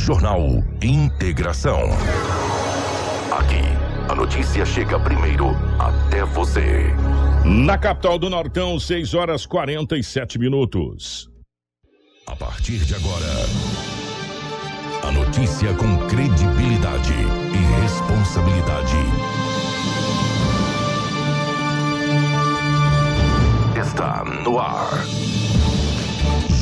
Jornal Integração. Aqui, a notícia chega primeiro até você. Na capital do Nortão, 6 horas 47 minutos. A partir de agora, a notícia com credibilidade e responsabilidade. Está no ar.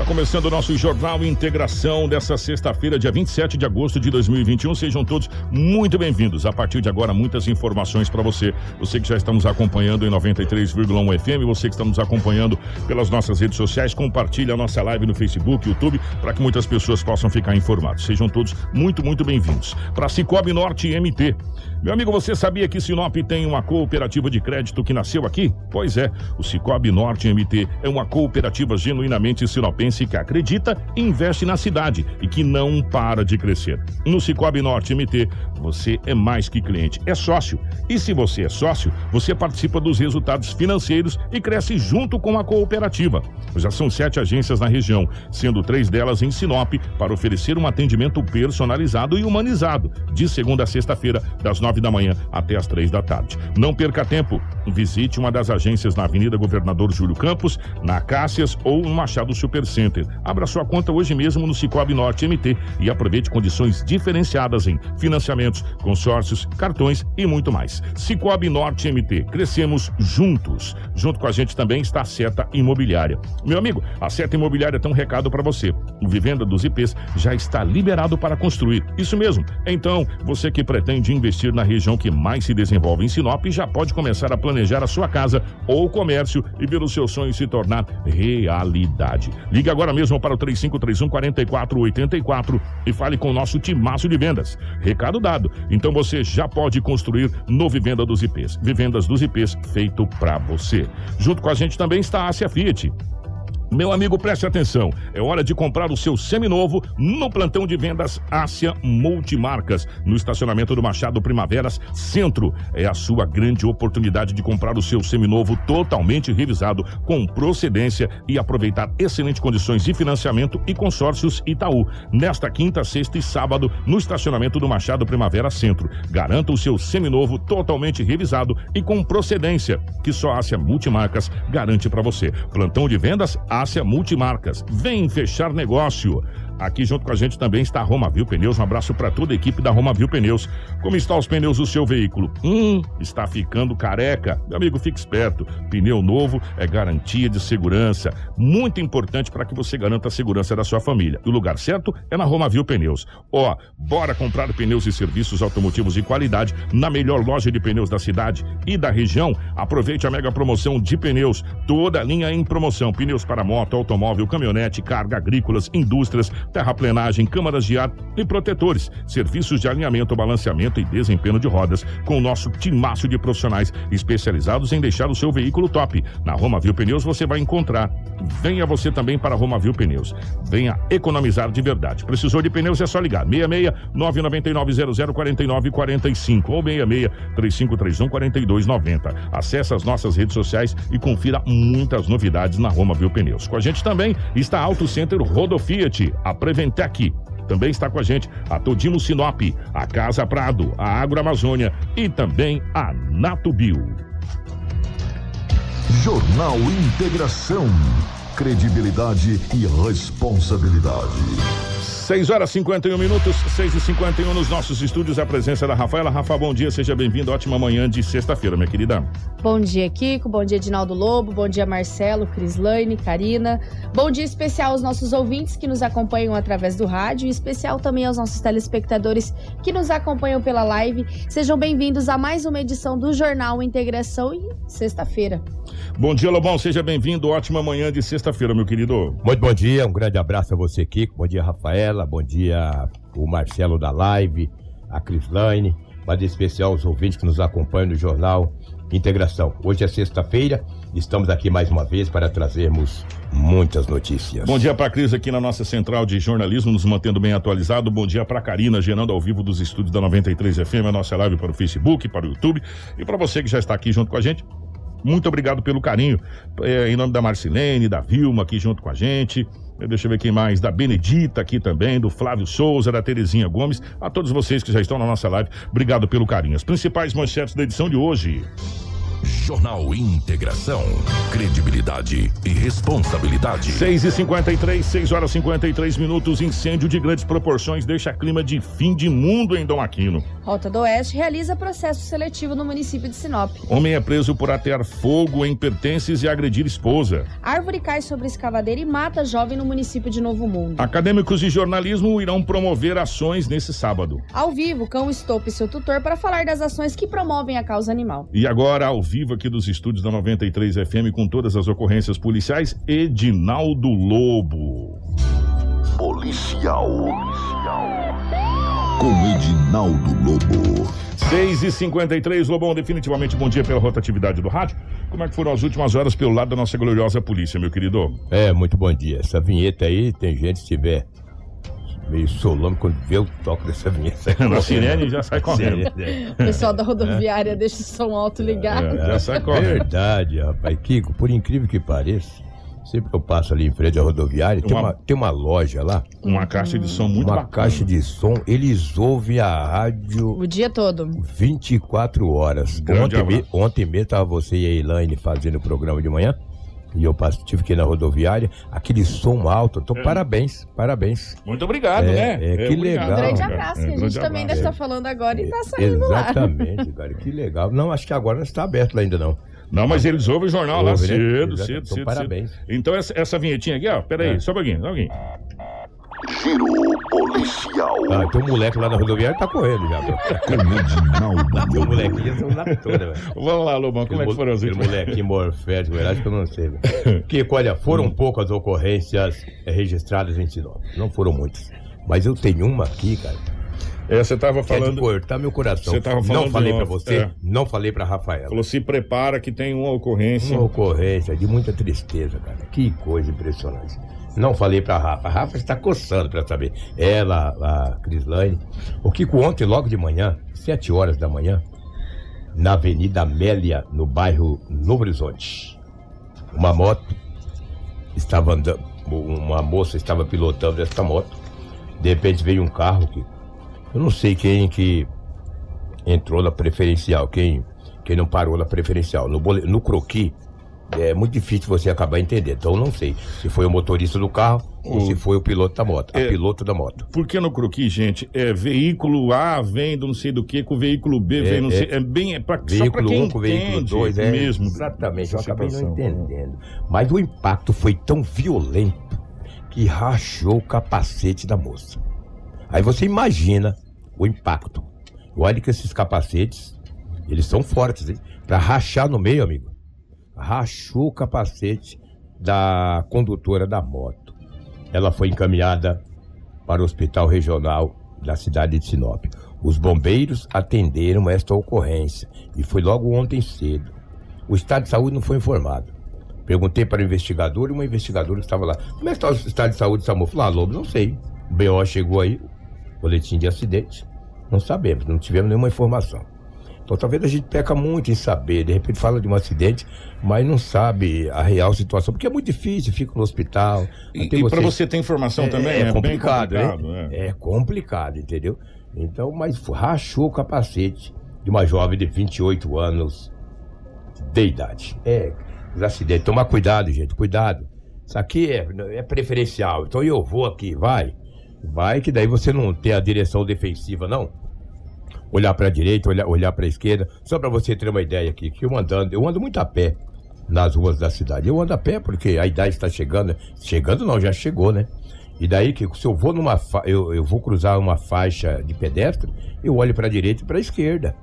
Está começando o nosso Jornal Integração dessa sexta-feira, dia 27 de agosto de 2021. Sejam todos muito bem-vindos. A partir de agora, muitas informações para você. Você que já está nos acompanhando em 93,1 FM, você que está nos acompanhando pelas nossas redes sociais, compartilhe a nossa live no Facebook, YouTube, para que muitas pessoas possam ficar informadas. Sejam todos muito, muito bem-vindos. Para Cicobi Norte MT. Meu amigo, você sabia que Sinop tem uma cooperativa de crédito que nasceu aqui? Pois é, o Cicobi Norte MT é uma cooperativa genuinamente sinopense que acredita e investe na cidade e que não para de crescer. No Cicobi Norte MT, você é mais que cliente, é sócio. E se você é sócio, você participa dos resultados financeiros e cresce junto com a cooperativa. Já são sete agências na região, sendo três delas em Sinop, para oferecer um atendimento personalizado e humanizado, de segunda a sexta-feira, das nove nove da manhã até as três da tarde. Não perca tempo. Visite uma das agências na Avenida Governador Júlio Campos, na Cássias ou no Machado Supercenter. Abra sua conta hoje mesmo no Cicobi Norte MT e aproveite condições diferenciadas em financiamentos, consórcios, cartões e muito mais. Cicobi Norte MT. Crescemos juntos. Junto com a gente também está a Seta Imobiliária. Meu amigo, a Seta Imobiliária tem um recado para você. O Vivenda dos IPs já está liberado para construir. Isso mesmo. Então, você que pretende investir na na região que mais se desenvolve em Sinop, já pode começar a planejar a sua casa ou comércio e ver o seu sonho se tornar realidade. Ligue agora mesmo para o 3531 4484 e fale com o nosso timaço de vendas. Recado dado. Então você já pode construir no Vivenda dos IPs. Vivendas dos IPs feito para você. Junto com a gente também está a Ásia Fiat. Meu amigo, preste atenção. É hora de comprar o seu seminovo no plantão de vendas Ásia Multimarcas, no estacionamento do Machado Primaveras Centro. É a sua grande oportunidade de comprar o seu seminovo totalmente revisado, com procedência e aproveitar excelentes condições de financiamento e consórcios Itaú. Nesta quinta, sexta e sábado, no estacionamento do Machado Primavera Centro. Garanta o seu seminovo totalmente revisado e com procedência, que só Ásia Multimarcas garante para você. Plantão de vendas Ásia Ásia Multimarcas. Vem fechar negócio. Aqui junto com a gente também está a Romavil Pneus. Um abraço para toda a equipe da Romavil Pneus. Como estão os pneus do seu veículo? Hum, está ficando careca. Meu amigo, fique esperto. Pneu novo é garantia de segurança. Muito importante para que você garanta a segurança da sua família. O lugar certo é na Romavil Pneus. Ó, bora comprar pneus e serviços automotivos de qualidade na melhor loja de pneus da cidade e da região. Aproveite a mega promoção de pneus. Toda a linha em promoção. Pneus para moto, automóvel, caminhonete, carga, agrícolas, indústrias, terraplenagem, câmaras de ar e protetores, serviços de alinhamento, balanceamento e desempenho de rodas, com o nosso timaço de profissionais especializados em deixar o seu veículo top. Na Roma Viu Pneus você vai encontrar. Venha você também para Roma Viu Pneus. Venha economizar de verdade. Precisou de pneus é só ligar. 66 999 00 49 45 ou 66 3531 4290. Acesse as nossas redes sociais e confira muitas novidades na Roma Viu Pneus. Com a gente também está Auto Center Rodo Fiat, a Preventec. Também está com a gente a Todimo Sinop, a Casa Prado, a Agroamazônia e também a Natubio. Jornal Integração. Credibilidade e responsabilidade. 6 horas 51 minutos, 6 e 51 nos nossos estúdios, a presença da Rafaela. Rafa, bom dia, seja bem-vindo. Ótima manhã de sexta-feira, minha querida. Bom dia, Kiko. Bom dia, Edinaldo Lobo. Bom dia, Marcelo, Crislaine, Karina. Bom dia especial aos nossos ouvintes que nos acompanham através do rádio e especial também aos nossos telespectadores que nos acompanham pela live. Sejam bem-vindos a mais uma edição do Jornal Integração e sexta-feira. Bom dia, Lobão. Seja bem-vindo. Ótima manhã de sexta-feira, meu querido. Muito bom dia. Um grande abraço a você, Kiko. Bom dia, Rafaela. Bom dia, o Marcelo da Live, a Crislaine. mas em especial os ouvintes que nos acompanham no Jornal Integração. Hoje é sexta-feira, estamos aqui mais uma vez para trazermos muitas notícias. Bom dia para Cris aqui na nossa central de jornalismo, nos mantendo bem atualizado. Bom dia para Karina, gerando ao vivo dos estúdios da 93 FM, a nossa live para o Facebook, para o YouTube e para você que já está aqui junto com a gente. Muito obrigado pelo carinho. É, em nome da Marcilene, da Vilma aqui junto com a gente. Deixa eu ver quem mais. Da Benedita aqui também, do Flávio Souza, da Terezinha Gomes. A todos vocês que já estão na nossa live, obrigado pelo carinho. As principais manchetes da edição de hoje. Jornal Integração. Credibilidade e responsabilidade. 6 e 53 6 horas e 53 minutos. Incêndio de grandes proporções deixa clima de fim de mundo em Dom Aquino. Rota do Oeste realiza processo seletivo no município de Sinop. Homem é preso por atear fogo em pertences e agredir esposa. Árvore cai sobre escavadeira e mata jovem no município de Novo Mundo. Acadêmicos de jornalismo irão promover ações nesse sábado. Ao vivo, Cão Estope e seu tutor para falar das ações que promovem a causa animal. E agora, ao vivo aqui dos estúdios da 93 FM com todas as ocorrências policiais, Edinaldo Lobo. Policial. Com Edinaldo Lobo. 6 e 53 Lobão, definitivamente bom dia pela rotatividade do rádio. Como é que foram as últimas horas pelo lado da nossa gloriosa polícia, meu querido? É, muito bom dia. Essa vinheta aí, tem gente se tiver meio solano quando vê o toque dessa vinheta. Na sirene já sai correndo. O pessoal da rodoviária deixa o som alto ligado. É, já sai correndo. Verdade, rapaz. Kiko, por incrível que pareça, sempre que eu passo ali em frente à rodoviária, tem, Uma- uma, tem uma loja lá, Uma caixa de som muito uma bacana. caixa de som, eles ouvem a rádio O dia todo. 24 horas. Grande Ontem, me, ontem mesmo tava você e a Elaine fazendo o programa de manhã. E eu passo- tive que ir na rodoviária, aquele som alto. Então, parabéns, parabéns. Muito obrigado, É, né? é, que obrigado. legal. Um grande É, abraço, é, que a gente também deve estar falando agora e tá saindo lá. Exatamente, cara, que legal. Não, acho que agora não está aberto lá ainda não. Não, mas eles ouvem o jornal lá Ouve, né? cedo, cedo, Então, cedo. parabéns. cedo. Então, essa, essa vinhetinha aqui, ó, peraí, É. só um pouquinho, só um pouquinho. Giro policial. Ah, tem um moleque lá na rodoviária que tá correndo já. meu. Com Edinaldo Tem um Lobo. molequinho são lá toda, velho. Vamos lá, Lobão, como é que foram as Aquele últimas? molequinho morfético, eu acho que eu não sei. velho. Olha, foram Hum. poucas ocorrências eh, registradas em Sinop. Não foram muitas. Mas eu tenho uma aqui, cara, É, você tava que é falando, cortar meu coração. Você tava falando não falei off, você, é. não falei pra Rafaela. falou, se prepara que tem uma ocorrência. Uma ocorrência de muita tristeza, cara. Que coisa impressionante. Não falei pra Rafa. A Rafa está coçando pra saber. Ela, a Crislane. O Kiko ontem, logo de manhã, sete horas da manhã, na Avenida Amélia, no bairro Novo Horizonte. Uma moto estava andando, uma moça estava pilotando essa moto. De repente veio um carro que eu não sei quem que entrou na preferencial, quem, quem não parou na preferencial. No, no croqui, é muito difícil você acabar entendendo. Então eu não sei se foi o motorista do carro ou O- se foi o piloto da moto. É. A piloto da moto. Por que no croqui, gente? É veículo A vem do não sei do que, com veículo B vem É, não é. sei. É bem. É pra, só pra Veículo quem 1 com veículo entende 2, é mesmo. exatamente. Eu acabei não situação. entendendo. Mas o impacto foi tão violento que rachou o capacete da moça. Aí você imagina o impacto. Olha que esses capacetes, eles são fortes, hein? Pra rachar no meio, amigo. Rachou o capacete da condutora da moto. Ela foi encaminhada para o hospital regional da cidade de Sinop. Os bombeiros atenderam esta ocorrência e foi logo ontem cedo. O estado de saúde não foi informado. Perguntei para o investigador e uma investigadora estava lá. Como é que está o estado de saúde moça? Falou, ah, Lobo, não sei. O BO chegou aí, boletim de acidente. Não sabemos, não tivemos nenhuma informação. Então talvez a gente peca muito em saber, de repente fala de um acidente, mas não sabe a real situação, porque é muito difícil, fica no hospital. E, e pra você ter informação também é, bem complicado, complicado. é. É complicado, entendeu? Então, mas rachou o capacete de uma jovem de 28 anos de idade. É, os acidentes. Tomar cuidado, gente, cuidado. Isso aqui é, é preferencial. Então eu vou aqui, vai. Vai que daí você não tem a direção defensiva, não. Olhar para a direita, olhar, olhar para a esquerda. Só para você ter uma ideia aqui, que eu andando, eu ando muito a pé nas ruas da cidade. Eu ando a pé porque a idade está chegando. Chegando não, já chegou, né? E daí que se eu vou numa fa... eu, eu vou cruzar uma faixa de pedestre, eu olho para a direita e para a esquerda.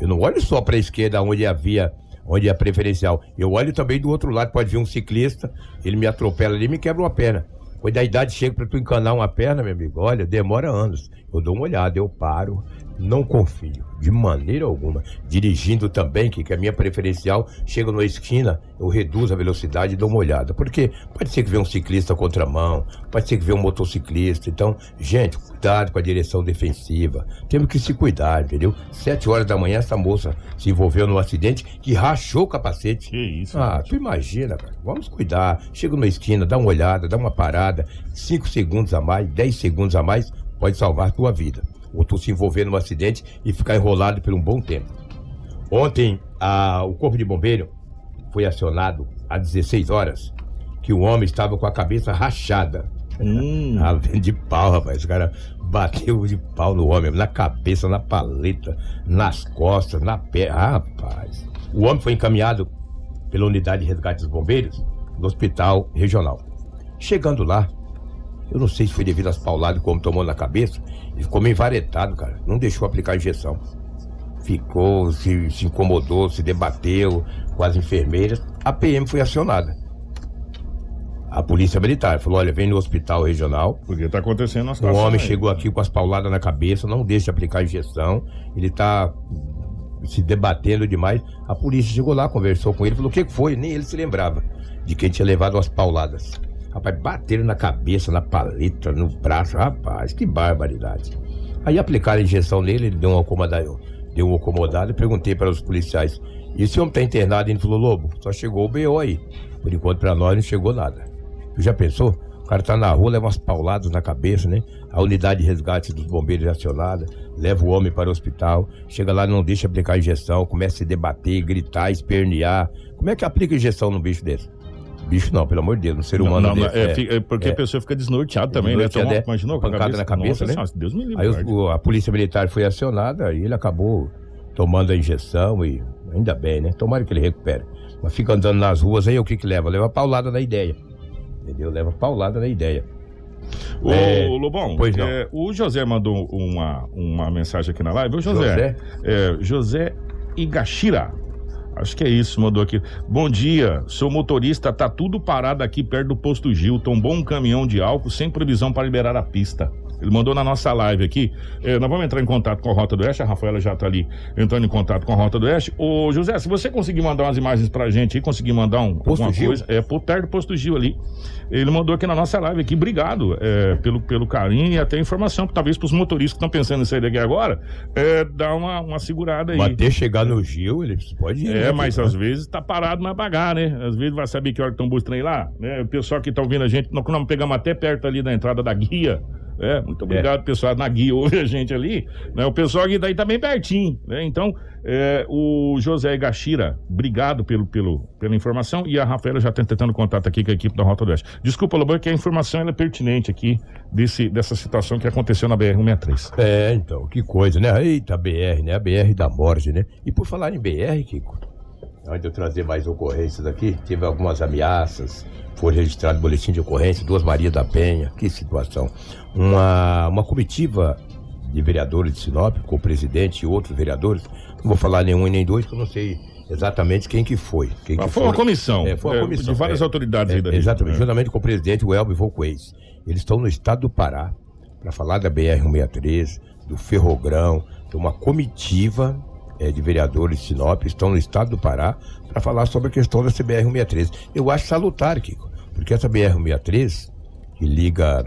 Eu não olho só para a esquerda onde havia onde é preferencial. Eu olho também do outro lado, pode vir um ciclista, ele me atropela ali e me quebra uma perna. Quando a idade chega para tu encanar uma perna, meu amigo, olha, demora anos. Eu dou uma olhada, eu paro, não confio, de maneira alguma. Dirigindo também, que, que é a minha preferencial, chego na esquina, eu reduzo a velocidade e dou uma olhada. Porque pode ser que venha um ciclista contramão, pode ser que venha um motociclista. Então, gente, cuidado com a direção defensiva. Temos que se cuidar, entendeu? Sete horas da manhã, essa moça se envolveu num acidente que rachou o capacete. Que isso, Ah, gente. tu imagina, cara. Vamos cuidar. Chega numa esquina, dá uma olhada, dá uma parada. Cinco segundos a mais, dez segundos a mais, pode salvar a tua vida. Ou tu se envolver num acidente e ficar enrolado por um bom tempo. Ontem, a- o Corpo de Bombeiro foi acionado às 16 horas que o homem estava com a cabeça rachada. Hum. Ah, de pau, rapaz. O cara bateu de pau no homem, na cabeça, na paleta, nas costas, na perna. Ah, rapaz. O homem foi encaminhado pela unidade de resgate dos bombeiros no hospital regional. Chegando lá, eu não sei se foi devido às pauladas que o homem tomou na cabeça, ele ficou meio varetado, cara. Não deixou aplicar a injeção. Ficou, se, se incomodou, se debateu com as enfermeiras. A PM foi acionada. A polícia militar falou: olha, vem no hospital regional, Porque tá acontecendo uma o homem aí. chegou aqui com as pauladas na cabeça, não deixa aplicar a injeção. Ele tá se debatendo demais. A polícia chegou lá, conversou com ele, falou: o que foi? Nem ele se lembrava de quem tinha levado as pauladas. Rapaz, bateram na cabeça, na paleta, no braço. Rapaz, que barbaridade. Aí aplicaram a injeção nele, ele deu uma acomodada, deu uma acomodada. Eu perguntei para os policiais: e esse homem tá internado? Ele falou: Lobo, só chegou o BO aí. Por enquanto, para nós, não chegou nada. Tu já pensou? O cara tá na rua, leva umas pauladas na cabeça, né? A unidade de resgate dos bombeiros é acionada, leva o homem para o hospital, chega lá, não deixa aplicar injeção, começa a se debater, gritar, espernear. Como é que aplica injeção num bicho desse? Bicho não, pelo amor de Deus, um ser humano não, não, desse. é, é. fica- é porque É. a pessoa fica desnorteada também, né? Desnorteada, Toma- é. imaginou com a Pancada na cabeça, Nossa né? Senhora, Deus me livre. Aí o- a polícia militar foi acionada e ele acabou tomando a injeção e ainda bem, né? Tomara que ele recupere. Mas fica andando nas ruas aí, o que que leva? Leva paulada na ideia. Entendeu? Leva paulada na ideia. Ô, É, Lobão, é, o José mandou uma, uma mensagem aqui na live. Ô, José. José? É, José Igashira. Acho que é isso, mandou aqui. Bom dia, sou motorista, tá tudo parado aqui perto do posto Gil. Tombou um caminhão de álcool sem previsão para liberar a pista. Ele mandou na nossa live aqui. É, nós vamos entrar em contato com a Rota do Oeste. A Rafaela já tá ali entrando em contato com a Rota do Oeste. Ô, José, se você conseguir mandar umas imagens pra gente aí, conseguir mandar um, Posto alguma Gil? coisa. É, por perto do posto Gil ali. Ele mandou aqui na nossa live aqui. Obrigado é, pelo, pelo carinho e até informação. Talvez pros motoristas que estão pensando em sair daqui agora, é, dar uma, uma segurada aí. Até chegar no Gil, ele pode ir. É, né, mas filho? às vezes tá parado, mas pagar, né? Às vezes vai saber que hora que estão buscando lá, né? O pessoal que tá ouvindo a gente, nós nós pegamos até perto ali da entrada da guia, né? Muito obrigado, pessoal, na guia ouve a gente ali, né? O pessoal aqui daí tá bem pertinho, né? Então, é, o José Gachira, obrigado pelo, pelo, pela informação e a Rafaela já tá tentando contato aqui com a equipe da Rota do Oeste. Desculpa, Lobão, que a informação é pertinente aqui desse, dessa situação que aconteceu na BR-163. É, então, que coisa, né? Eita, BR, né? A BR da morte, né? E por falar em BR, Kiko, antes de eu trazer mais ocorrências aqui, teve algumas ameaças, foi registrado boletim de ocorrência, duas Maria da Penha, que situação. Uma, uma comitiva de vereadores de Sinop, com o presidente e outros vereadores, não vou falar nenhum e nem dois, porque eu não sei exatamente quem que foi. Quem que foi uma comissão, É, foi uma é, comissão, de várias é. autoridades É, aí da região, Exatamente, é. juntamente com o presidente, o Elber Volquez. Eles estão no estado do Pará para falar da BR-163, do Ferrogrão, de uma comitiva eh, de vereadores de Sinop, estão no estado do Pará para falar sobre a questão da BR-163. Eu acho salutar, Kiko, porque essa BR-163, que liga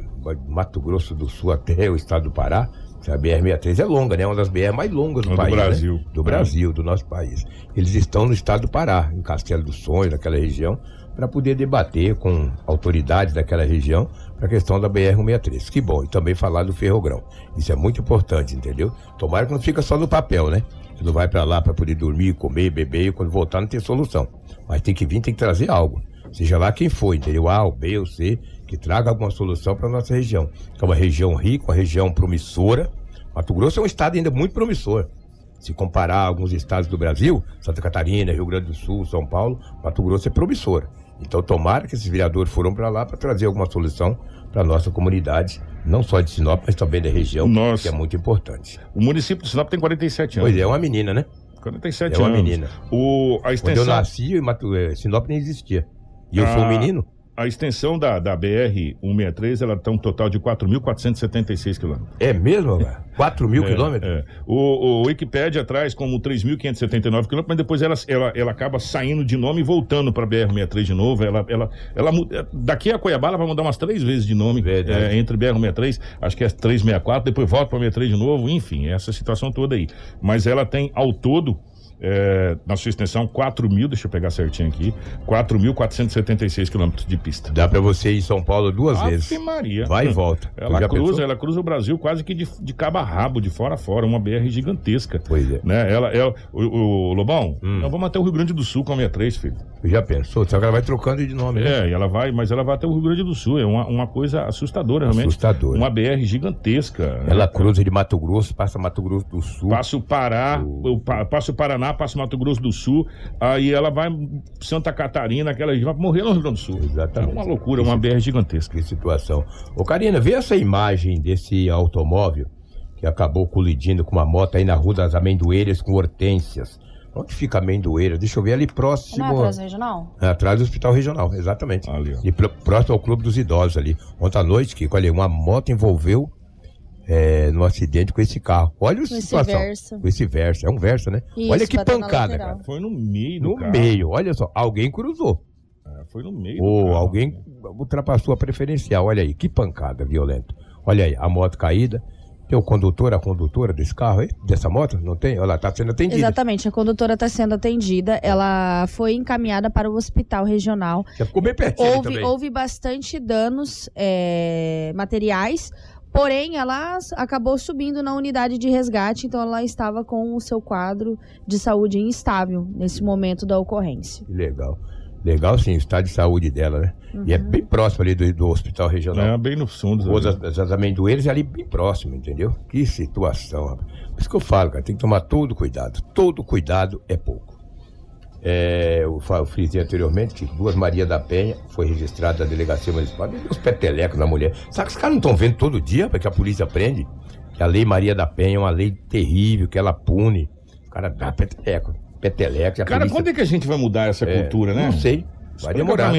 Mato Grosso do Sul até o estado do Pará, essa BR-63 é longa, né? É uma das BR mais longas do Do país. né? Brasil. Do É. Brasil, do nosso país. Eles estão no estado do Pará, em Castelo dos Sonhos, naquela região, para poder debater com autoridades daquela região para a questão da BR-163. Que bom, e também falar do Ferrogrão. Isso é muito importante, entendeu? Tomara que não fica só no papel, né? Você não vai para lá para poder dormir, comer, beber e quando voltar não tem solução. Mas tem que vir, tem que trazer algo. Seja lá quem for, entendeu? A, ou B ou C, que traga alguma solução para nossa região. Que é uma região rica, uma região promissora. Mato Grosso é um estado ainda muito promissor. Se comparar alguns estados do Brasil, Santa Catarina, Rio Grande do Sul, São Paulo, Mato Grosso é promissor. Então, tomara que esses vereadores foram para lá para trazer alguma solução para nossa comunidade, não só de Sinop, mas também da região, Nossa. que é muito importante. O município de Sinop tem 47 anos. Pois é, é uma menina, né? 47 É uma anos. menina. O, a Quando eu extensão. nasci, Mato, eh, Sinop nem existia. E eu Ah. sou um menino. A extensão da, da BR-163, ela tem um total de 4.476 quilômetros. É mesmo, velho? 4 mil É, quilômetros? é. O, o Wikipédia traz como 3.579 quilômetros, mas depois ela, ela, ela acaba saindo de nome e voltando para BR-63 de novo. Ela, ela, ela, é, daqui a Cuiabá ela vai mudar umas três vezes de nome é, entre BR-63, acho que é 364, depois volta para 63 de novo, enfim, essa situação toda aí. Mas ela tem ao todo. É, na sua extensão, 4 mil, deixa eu pegar certinho aqui, 4.476 quilômetros de pista. Dá pra você ir em São Paulo duas Ave vezes. Maria. Vai e volta. Ela cruza, pensou? ela cruza o Brasil quase que de, de cabo a rabo, de fora a fora, uma BR gigantesca. Pois é. Né? Ela, ela, o, o Lobão, Hum. nós vamos até o Rio Grande do Sul com a 63, filho. Já pensou? Só que ela vai trocando de nome, né? É, ela vai, mas ela vai até o Rio Grande do Sul. É uma, uma coisa assustadora, realmente. Assustador. Uma BR gigantesca. Ela cruza de Mato Grosso, passa Mato Grosso do Sul. Passa o Pará, o, pa- passa o Paraná, passa o Mato Grosso do Sul, aí ela vai Santa Catarina, aquela vai morrer no Rio Grande do Sul. Exatamente. É uma loucura, uma BR gigantesca. Que situação. Ô, Karina, vê essa imagem desse automóvel que acabou colidindo com uma moto aí na Rua das Amendoeiras com hortênsias. Onde fica a Amendoeira? Deixa eu ver ali próximo. Não é praça regional? É, Atrás do Hospital Regional, exatamente. Ali, ó. E pró- próximo ao Clube dos Idosos ali. Ontem à noite, que olha, uma moto envolveu é, no acidente com esse carro. Olha a esse situação. Versa. Com esse Versa. É um Versa, né? Isso, olha que pancada, cara. Foi no meio do No carro. meio, olha só. Alguém cruzou. É, Foi no meio Ou carro. alguém ultrapassou a preferencial. Olha aí, que pancada violenta. Olha aí, a moto caída. Tem o condutor, a condutora desse carro aí? Dessa moto? Não tem? Ela tá sendo atendida. Exatamente, a condutora está sendo atendida. Ela foi encaminhada para o hospital regional. Já ficou bem pertinho Houve, também. houve bastante danos é, materiais, porém ela acabou subindo na unidade de resgate, então ela estava com o seu quadro de saúde instável nesse momento da ocorrência. Legal. Legal sim, o estado de saúde dela, né? E é bem próximo ali do, do hospital regional. É, bem no fundo. Das, das Amendoeiras é ali bem próximo, entendeu? Que situação, rapaz. Por isso que eu falo, cara, tem que tomar todo cuidado. Todo cuidado é pouco. É, eu, eu frisei anteriormente que duas Maria da Penha foi registrada na delegacia municipal. Meu Deus, petelecos na mulher. Sabe que os caras não estão vendo todo dia, porque a polícia prende? Que a lei Maria da Penha é uma lei terrível, que ela pune. O cara dá peteleco. Peteleco. Cara, polícia- quando é que a gente vai mudar essa É, cultura, né? Não sei. Vai Explica demorar.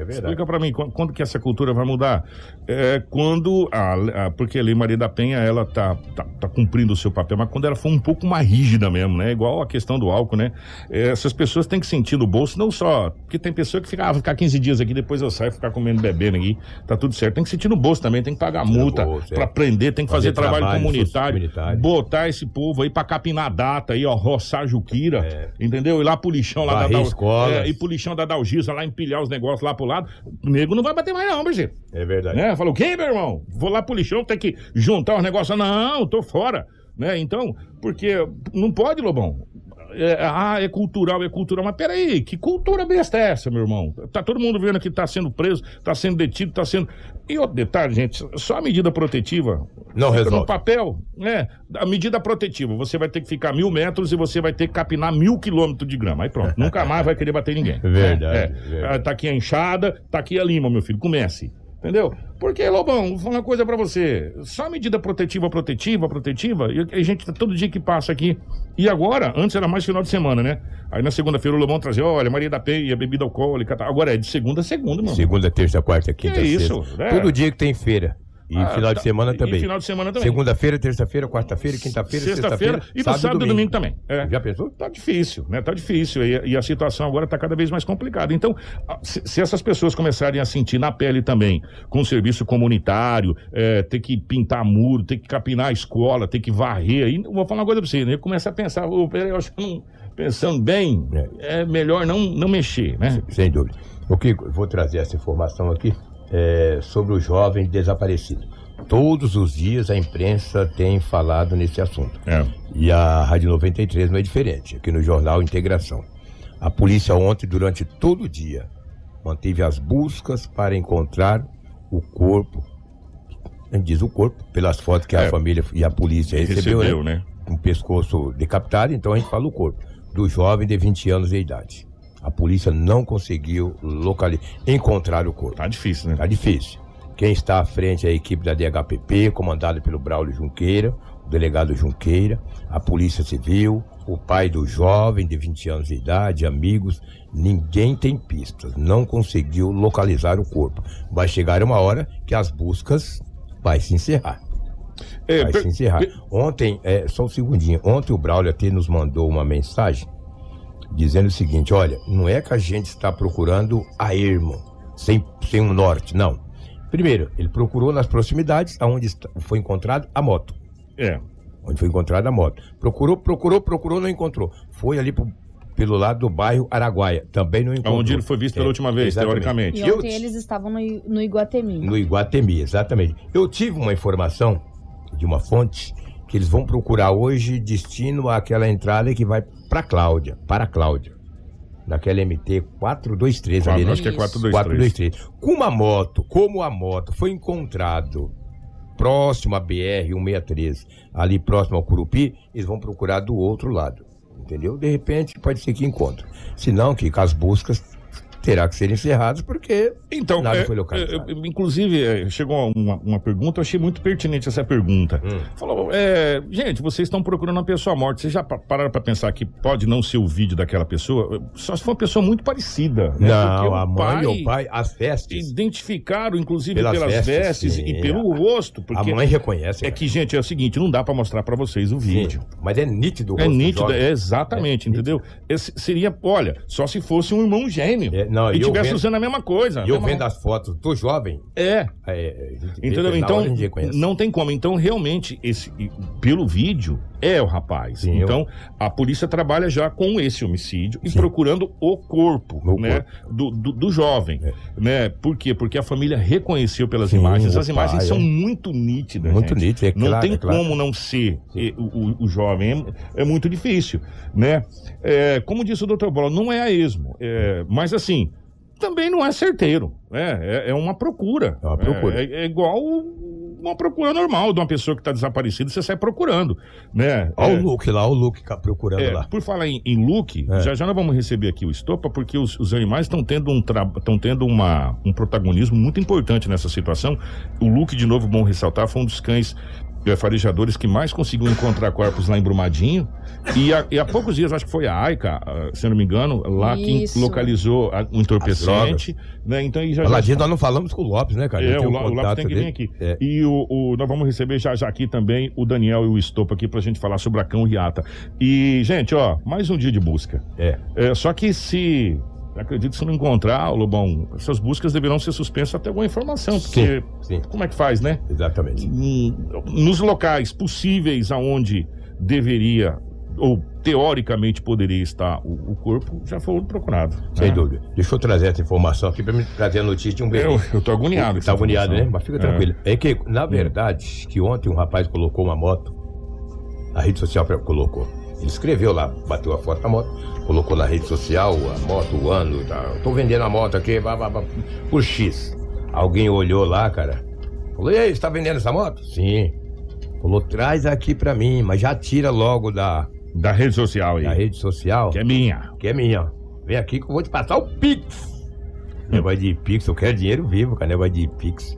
É verdade. Explica pra mim, quando, quando que essa cultura vai mudar? É quando, a, a- porque a Lei Maria da Penha, ela tá, tá, tá cumprindo o seu papel, mas quando ela for um pouco mais rígida mesmo, né? Igual a questão do álcool, né? É, essas pessoas têm que sentir no bolso, não só, porque tem pessoa que fica, ah, ficar 15 dias aqui, depois eu saio, ficar comendo, bebendo aqui, tá tudo certo. Tem que sentir no bolso também, tem que pagar multa bolso, é. pra prender, tem que fazer, Fazer trabalho, trabalho comunitário, comunitário. botar esse povo aí pra capinar data aí, ó, roçar juquira, entendeu? Ir lá pro lixão lá É. Varrer da... Escolas. É, ir pro lixão da Dalgisa lá, empilhar os negócios lá pro lado, o nego não vai bater mais não, Brigitte. É verdade. Né? Falou, o quê, meu irmão? Vou lá pro lixão, tem que juntar os negócios. Não, tô fora. Né? Então, porque não pode, Lobão. É, ah, é cultural, é cultural. Mas peraí, que cultura besta é essa, meu irmão? Tá todo mundo vendo que tá sendo preso, tá sendo detido, tá sendo. E outro detalhe, gente, só a medida protetiva. Não resolve. No papel, né? A medida protetiva, você vai ter que ficar mil metros e você vai ter que capinar mil quilômetros de grama. Aí pronto, nunca mais vai querer bater ninguém. Verdade, É, verdade. Ah, Tá aqui a enxada, tá aqui a lima, meu filho. Comece. Entendeu? Porque, Lobão, vou falar uma coisa pra você. Só medida protetiva, protetiva, protetiva. E a gente, tá todo dia que passa aqui. E agora, antes era mais final de semana, né? Aí na segunda-feira o Lobão trazia, olha, Maria da Penha, bebida alcoólica. Tá. Agora é de segunda a segunda, mano. Segunda, terça, quarta, quinta, Que isso, sexta. né? Todo dia que tem feira. E Ah, final de tá. semana E também. final de semana também. Segunda-feira, terça-feira, quarta-feira, quinta-feira, Sexta-feira sexta-feira, e no sábado e domingo também. É. Já pensou? Tá difícil, né? Tá difícil. E, e a situação agora tá cada vez mais complicada. Então, se, se essas pessoas começarem a sentir na pele também, com o serviço comunitário, é, ter que pintar muro, ter que capinar a escola, ter que varrer, aí vou falar uma coisa pra você, né? Começa a pensar, peraí, eu acho que não, pensando bem, é melhor não, não mexer, né? Sem dúvida. O que vou trazer essa informação aqui é sobre o jovem desaparecido. Todos os dias a imprensa tem falado nesse assunto. É. E a Rádio 93 não é diferente, aqui no jornal Integração. A polícia ontem, durante todo o dia, manteve as buscas para encontrar o corpo. A gente diz o corpo, pelas fotos que É. a família e a polícia recebeu, Recebeu, né? né? O pescoço decapitado, então a gente fala o corpo. Do jovem de 20 anos de idade. A polícia não conseguiu localizar, encontrar o corpo. Tá difícil, né? Tá difícil. Quem está à frente é a equipe da DHPP, comandada pelo Braulio Junqueira. o delegado Junqueira, a Polícia Civil, o pai do jovem de 20 anos de idade, amigos, ninguém tem pistas, não conseguiu localizar o corpo. Vai chegar uma hora que as buscas vai se encerrar. É, Vai per- se encerrar. Ontem, é, só um segundinho, ontem o Braulio até nos mandou uma mensagem dizendo o seguinte, olha, não é que a gente está procurando a ermo, sem, sem um norte, não. Primeiro, ele procurou nas proximidades aonde está- foi encontrado a moto. É. Onde foi encontrada a moto. Procurou, procurou, procurou, não encontrou. Foi ali pro- pelo lado do bairro Araguaia. Também não encontrou. Onde ele foi visto pela É, última vez, exatamente. teoricamente. E Eu ontem te- eles estavam no, no Iguatemi. No Iguatemi, exatamente. Eu tive uma informação de uma fonte que eles vão procurar hoje destino àquela entrada que vai para Cláudia, para Cláudia. Naquela MT 423 ali, né? Acho que é Isso. 423. 423. Com uma moto, como a moto foi encontrado próximo à BR 163, ali próximo ao Curupi, eles vão procurar do outro lado. Entendeu? De repente pode ser que encontre. Se não, que com as buscas terá que ser encerradas porque Então, Nada é, foi localizado. é, é, inclusive, é, chegou uma, uma pergunta, eu achei muito pertinente essa pergunta. Hum. Falou, é, gente, vocês estão procurando uma pessoa morta. Vocês já pa- pararam pra pensar que pode não ser o vídeo daquela pessoa? Só se for uma pessoa muito parecida. Né? Porque Não, o a mãe ou o pai, as vestes. Identificaram, inclusive, Pelas pelas, vestes, vestes, sim. e pelo rosto. A Porque mãe reconhece. é que, gente, é o seguinte, não dá pra mostrar pra vocês o Sim, vídeo. mas é nítido o É rosto do nítido, é exatamente, É entendeu? Esse seria, olha, só se fosse um irmão gêmeo. É, não, e e eu tivesse vendo- usando a mesma coisa. E eu mesma- vendo as fotos do jovem, É, é, vê Entendeu? Então, não tem como. Então, realmente, esse, pelo vídeo, é o rapaz. Sim, eu- então, a polícia trabalha já com esse homicídio e Sim. procurando o corpo, né? Do, do, do jovem. É. Né? Por quê? Porque a família reconheceu pelas Sim, imagens. As imagens pai, são é. muito nítidas. Muito nítido, é Não claro, tem é claro. como não ser o, o- o jovem. É, é muito difícil, né? É, como disse o doutor Bola, não é a esmo. É, mas assim, também não é certeiro. né? É, é uma procura. É uma procura. É, é igual uma procura normal de uma pessoa que está desaparecida, você sai procurando, né? Olha É, o Luke lá, olha o Luke cá procurando é, lá. por falar em, em look, É. já já nós vamos receber aqui o Estopa, porque os, os animais estão tendo, um, tra- tendo uma, um protagonismo muito importante nessa situação. O Luke, de novo, bom ressaltar, foi um dos cães farejadores que mais conseguiu encontrar corpos lá em Brumadinho. E, há- e há poucos dias, acho que foi a AICA, ah, se eu não me engano, lá que Isso. localizou a- um entorpecente. Né? Então, e já, já Falar disso, nós não falamos com o Lopes, né, cara? é, o, o Lopes tem que dele. vir aqui. É. E o, o- nós vamos receber já já aqui também o Daniel e o Estopa aqui pra gente falar sobre a Cão Riata. E, gente, ó, mais um dia de busca. É. É, só que se. Acredito que se não encontrar, Lobão, essas buscas deverão ser suspensas até alguma informação, porque Sim, sim, como é que faz, né? exatamente. Hum, Nos locais possíveis aonde deveria ou teoricamente poderia estar o, o corpo, já foi procurado. Sem né? dúvida. Deixa eu trazer essa informação aqui pra me trazer a notícia de um bebê. Eu, eu tô agoniado. com essa Tá agoniado, né? Mas fica É. tranquilo. É que, na verdade, que ontem um rapaz colocou uma moto, a rede social colocou. Ele escreveu lá, bateu a foto da moto, colocou na rede social a moto, o ano, tá? Tô vendendo a moto aqui, blá, blá, por X. Alguém olhou lá, cara, falou, e aí, você tá vendendo essa moto? Sim. Falou, traz aqui pra mim, mas já tira logo da, Da rede social aí. da rede social, Que é minha. que é minha. ó. Vem aqui que eu vou te passar o Pix. Negócio de Pix, eu quero dinheiro vivo, cara. Negócio de Pix.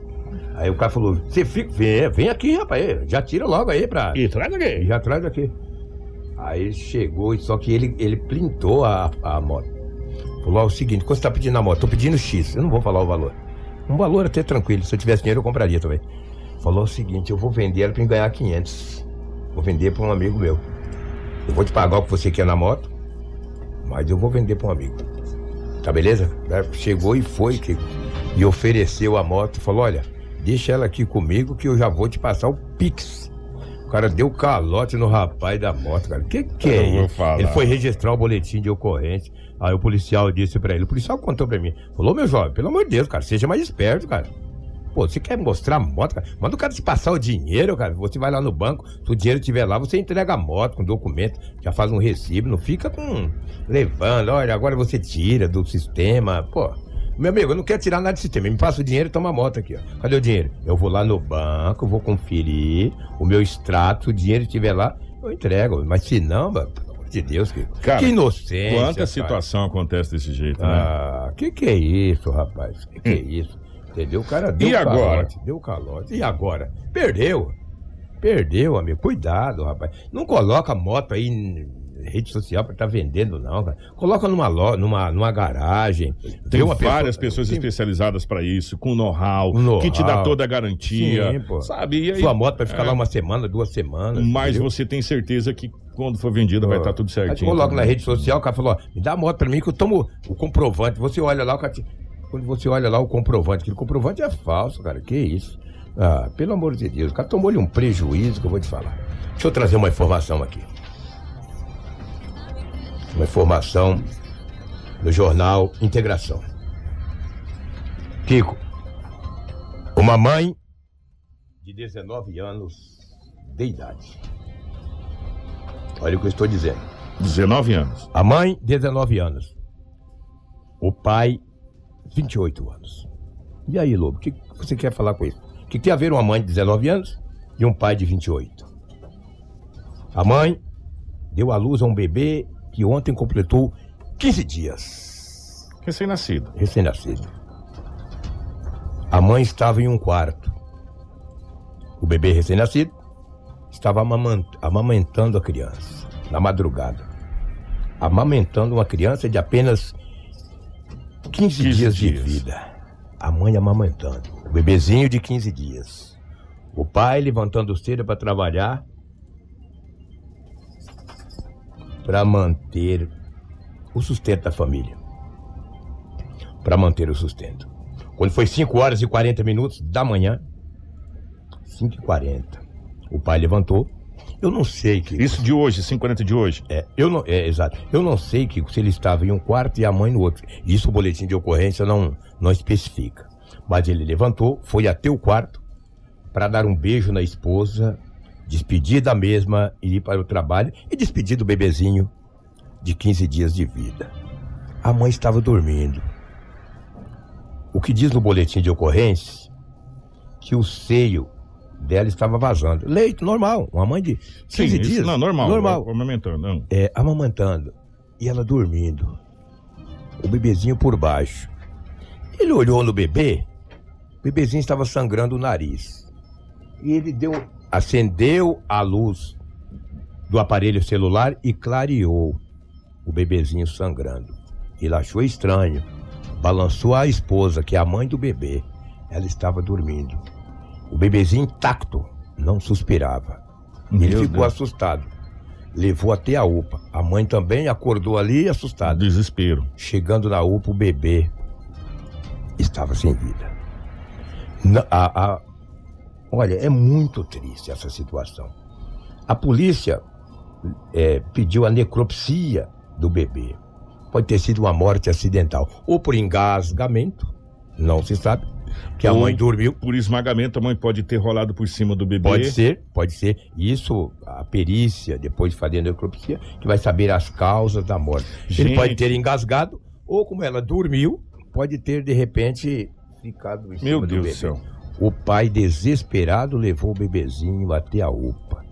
Aí o cara falou: Você fica. Vem, vem aqui, rapaz. Já tira logo aí pra. E traz aqui. já traz aqui. Aí chegou, só que ele, ele printou a, a moto. Falou: o seguinte, quando você tá pedindo a moto? Tô pedindo X, eu não vou falar o valor. Um valor até tranquilo, se eu tivesse dinheiro eu compraria também. Falou o seguinte: eu vou vender ela pra ganhar 500. Vou vender pra um amigo meu. Eu vou te pagar o que você quer na moto, mas eu vou vender pra um amigo. Tá beleza? Chegou e foi que, e ofereceu a moto. Falou: olha, deixa ela aqui comigo que eu já vou te passar o Pix. O cara deu calote no rapaz da moto, cara. Que que Eu é isso? Ele foi registrar o boletim de ocorrência. Aí o policial disse pra ele, o policial contou pra mim. Falou, meu jovem, pelo amor de Deus, cara, seja mais esperto, cara. Pô, você quer mostrar a moto, cara? Manda o cara te passar o dinheiro, cara. Você vai lá no banco, se o dinheiro estiver lá, você entrega a moto com documento, já faz um recibo, não fica com. levando, olha, agora você tira do sistema. Pô, meu amigo, eu não quero tirar nada do sistema. Me passa o dinheiro e toma a moto aqui, ó. Cadê o dinheiro? Eu vou lá no banco, vou conferir o meu extrato, se o dinheiro estiver lá, eu entrego. Mas se não, mano, pelo amor de Deus, que, Cara, que inocência. Quanta cara. situação acontece desse jeito, né? Ah, que que é isso, rapaz? Que que é isso? Entendeu? O cara deu E agora? calote, deu calote. E agora? Perdeu. Perdeu, amigo. Cuidado, rapaz. Não coloca moto aí em rede social pra estar vendendo, não, cara. Coloca numa loja, numa, numa garagem. Tem várias pessoa- pessoas tem- especializadas pra isso, com know-how, know-how. que te dá toda a garantia. Sim, pô. sabe? Aí, Sua moto vai ficar é, lá uma semana, duas semanas. Mas entendeu? você tem certeza que quando for vendida vai estar tudo Aí certinho. coloca também. na rede social, o cara falou, ó, me dá a moto pra mim que eu tomo o comprovante. Você olha lá, o cara te- quando você olha lá o comprovante, aquele comprovante é falso, cara, que isso? Ah, pelo amor de Deus, o cara tomou-lhe um prejuízo que eu vou te falar. Deixa eu trazer uma informação aqui. Uma informação do jornal Integração. Kiko, uma mãe de 19 anos de idade. Olha o que eu estou dizendo. 19 anos. A mãe, 19 anos. O pai, 28 anos. E aí, Lobo, o que você quer falar com isso? O que tem a ver uma mãe de 19 anos e um pai de 28? A mãe deu à luz a um bebê que ontem completou 15 dias, Recém-nascido. recém-nascido. A mãe estava em um quarto. O bebê recém-nascido estava amamentando a criança na madrugada. Amamentando uma criança de apenas 15, 15 dias de dias. vida. A mãe amamentando. O bebezinho de 15 dias. O pai levantando cedo para trabalhar para manter o sustento da família. Para manter o sustento. Quando foi 5 horas e 40 minutos da manhã, 5 e 40, o pai levantou. Eu não sei que. Isso de hoje, 540 de hoje. É, eu não, é, exato. Eu não sei que se ele estava em um quarto e a mãe no outro. Isso o boletim de ocorrência não, não especifica. Mas ele levantou, foi até o quarto para dar um beijo na esposa, despedir da mesma e ir para o trabalho e despedir do bebezinho de 15 dias de vida. A mãe estava dormindo. O que diz no boletim de ocorrência que o seio dela estava vazando. Leite, normal. Uma mãe de 15 Sim, isso- dias. Não, normal. Normal Amamentando, não. é, amamantando e ela dormindo. O bebezinho por baixo. Ele olhou no bebê, o bebezinho estava sangrando o nariz. E ele deu, acendeu a luz do aparelho celular e clareou o bebezinho sangrando. Ele achou estranho. Balançou a esposa, que é a mãe do bebê. Ela estava dormindo. O bebezinho intacto, não suspirava. Ele Meu ficou Deus. assustado. Levou até a UPA. A mãe também acordou ali assustada. Desespero. Chegando na UPA, o bebê estava sem vida. Na- a- a- olha, é muito triste essa situação. A polícia é, pediu a necropsia do bebê. Pode ter sido uma morte acidental. Ou por engasgamento, não se sabe. Que a mãe dormiu. Por esmagamento, a mãe pode ter rolado por cima do bebê. Pode ser, pode ser. Isso, a perícia, depois de fazer a necropsia, que vai saber as causas da morte. Ele Gente. pode ter engasgado, ou como ela dormiu, pode ter, de repente, ficado em cima Meu do Deus do bebê. céu. O pai, desesperado, levou o bebezinho até a UPA.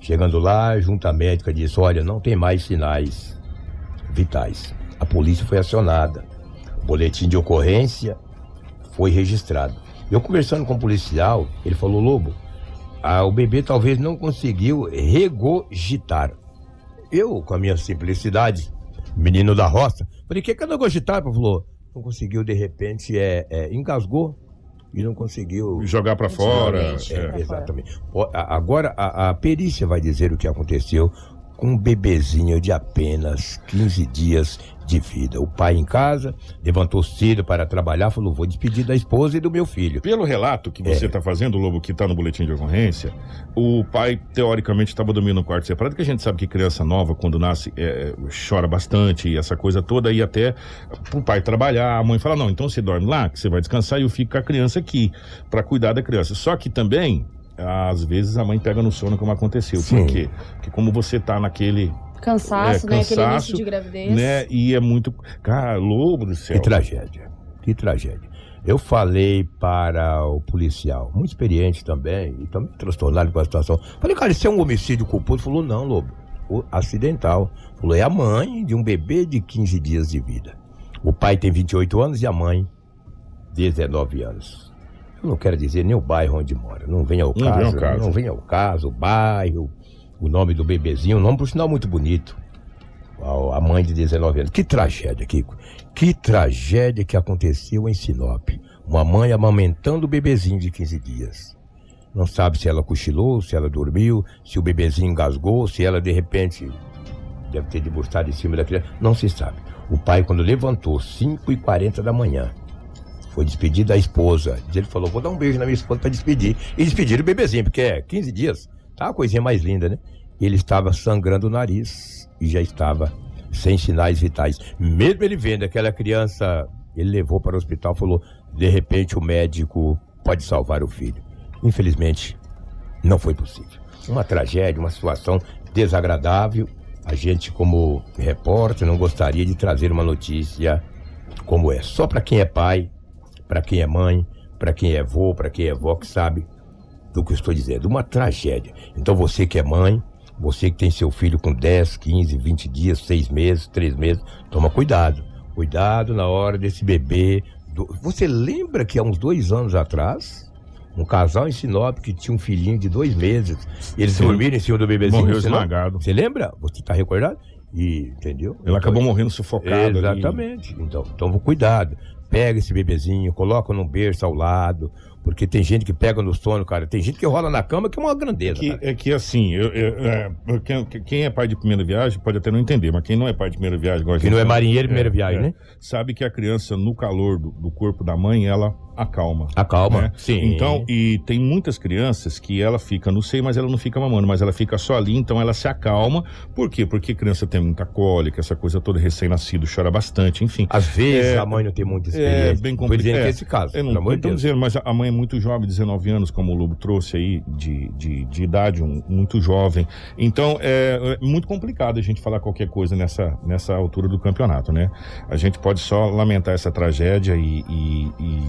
Chegando lá, junto à médica, disse: Olha, não tem mais sinais vitais. A polícia foi acionada. O boletim de ocorrência foi registrado. Eu conversando com o policial, ele falou: Lobo, ah, o bebê talvez não conseguiu regurgitar. Eu, com a minha simplicidade, menino da roça, falei: que que é regurgitar? Ele falou: não conseguiu, de repente, é, é, engasgou e não conseguiu. Jogar pra fora. Exatamente. é. Pra Exatamente. Agora a, a perícia vai dizer o que aconteceu com um bebezinho de apenas 15 dias de vida. O pai em casa levantou cedo para trabalhar, falou: vou despedir da esposa e do meu filho. Pelo relato que você É. está fazendo, Lobo, que está no boletim de ocorrência, o pai, teoricamente, estava dormindo no quarto separado, que a gente sabe que criança nova, quando nasce, é, chora bastante, e essa coisa toda, e até pro pai trabalhar, a mãe fala, não, então você dorme lá, que você vai descansar, e eu fico com a criança aqui, para cuidar da criança. Só que também, às vezes, a mãe pega no sono, como aconteceu. Sim. Por quê? Porque como você tá naquele, Cansaço, É, né? Aquele início de gravidez. né, e é muito... Cara, Lobo do céu. Que tragédia. Que tragédia. Eu falei para o policial, muito experiente também, e também transtornado com a situação. Falei, cara, isso é um homicídio culposo? Falou, não, Lobo. O acidental. Falou, é a mãe de um bebê de 15 dias de vida. O pai tem 28 anos e a mãe, 19 anos. Eu não quero dizer nem o bairro onde mora. Não vem ao Não vem ao caso. caso. Não vem ao caso, o bairro, o nome do bebezinho, um nome por sinal muito bonito. A a mãe de 19 anos. Que tragédia, Kiko. Que tragédia que aconteceu em Sinop. Uma mãe amamentando o bebezinho de 15 dias. Não sabe se ela cochilou, se ela dormiu, se o bebezinho engasgou, se ela de repente deve ter debruçado em cima da criança. Não se sabe. O pai, quando levantou, 5h40 da manhã, foi despedir da esposa. Ele falou: Vou dar um beijo na minha esposa para despedir. E despedir o bebezinho, porque é 15 dias. Tá uma coisinha mais linda, né? Ele estava sangrando o nariz e já estava sem sinais vitais. Mesmo ele vendo aquela criança, ele levou para o hospital falou: De repente o médico pode salvar o filho. Infelizmente, não foi possível. Uma tragédia, uma situação desagradável. A gente, como repórter, não gostaria de trazer uma notícia como é. Só para quem é pai, para quem é mãe, para quem é avô, para quem é avó que sabe do que eu estou dizendo. Uma tragédia. Então você que é mãe, você que tem seu filho com 10, 15, 20 dias, 6 meses, 3 meses, toma cuidado. Cuidado na hora desse bebê. do- Você lembra que há uns dois anos atrás, um casal em Sinop que tinha um filhinho de dois meses, eles Sim. dormiram em cima do bebezinho? Morreu esmagado. Você lembra? Você está recordado? E, entendeu? Ele acabou morrendo sufocado. ali. Exatamente. Então, então, cuidado. Pega esse bebezinho, coloca num berço ao lado. Porque tem gente que pega no sono, cara. Tem gente que rola na cama que é uma grandeza. Que, é que assim, eu- eu- é, quem, quem é pai de primeira viagem pode até não entender, mas quem não é pai de primeira viagem, igual a Que gente não é marinheiro primeira viagem, né? Sabe que a criança, no calor do, do corpo da mãe, ela acalma. Acalma. né? Sim. Então, e tem muitas crianças que ela fica no seio, mas ela não fica mamando, mas ela fica só ali, então ela se acalma. Por quê? Porque criança tem muita cólica, essa coisa toda, recém-nascido, chora bastante, enfim. Às vezes É, a mãe não tem muita É experiência. bem Tô dizendo complicado. que é esse caso, Eu não pelo Deus. dizendo, mas a- a mãe é muito jovem, 19 anos, como o Lobo trouxe aí, de, de, de idade, um- muito jovem. Então, é, é muito complicado a gente falar qualquer coisa nessa, nessa altura do campeonato, né? A gente pode só lamentar essa tragédia e, e- e,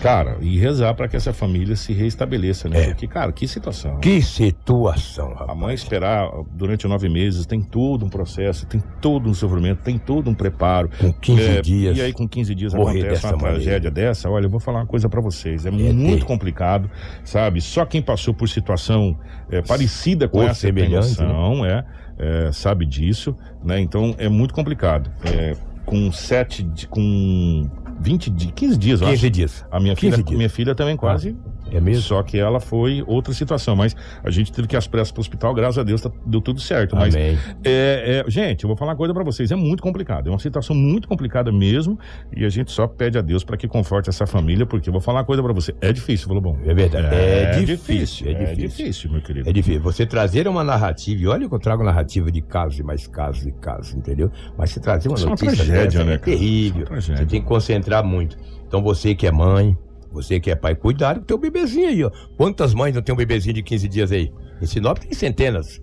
cara, e rezar para que essa família se reestabeleça, né? É. Porque, cara, que situação. Que situação, A rapaz. mãe esperar durante nove meses tem todo um processo, tem todo um sofrimento, tem todo um preparo. Com 15 É, dias. E aí, com 15 dias acontece uma maneira. tragédia dessa. Olha, eu vou falar uma coisa pra vocês. É, terrível. muito complicado, sabe? Só quem passou por situação é, parecida com Ou essa semelhante, né? é, é, sabe disso, né? Então é muito complicado. É, com sete, di- com 20 dias, 15 dias, eu 15 acho. dias. A minha 15 filha, dias. minha filha também quase. É mesmo? Só que ela foi outra situação. Mas a gente teve que ir às pressas pro hospital, graças a Deus tá- deu tudo certo. Mas Amém. é, é, gente, eu vou falar uma coisa pra vocês, é muito complicado, é uma situação muito complicada mesmo, e a gente só pede a Deus pra que conforte essa família, porque eu vou falar uma coisa pra você, é difícil, falou bom. É verdade. É difícil, é é difícil. difícil, meu querido. É difícil. Você trazer uma narrativa, e olha que eu trago narrativa de casos e mais casos e casos, entendeu? Mas você trazer uma Isso é uma notícia tragédia, dessa né, é cara? terrível. É uma tragédia. Você tem que concentrar muito. Então você que é mãe, você que é pai, cuidado com teu bebezinho aí, ó. Quantas mães não tem um bebezinho de 15 dias aí? Em Sinop tem centenas.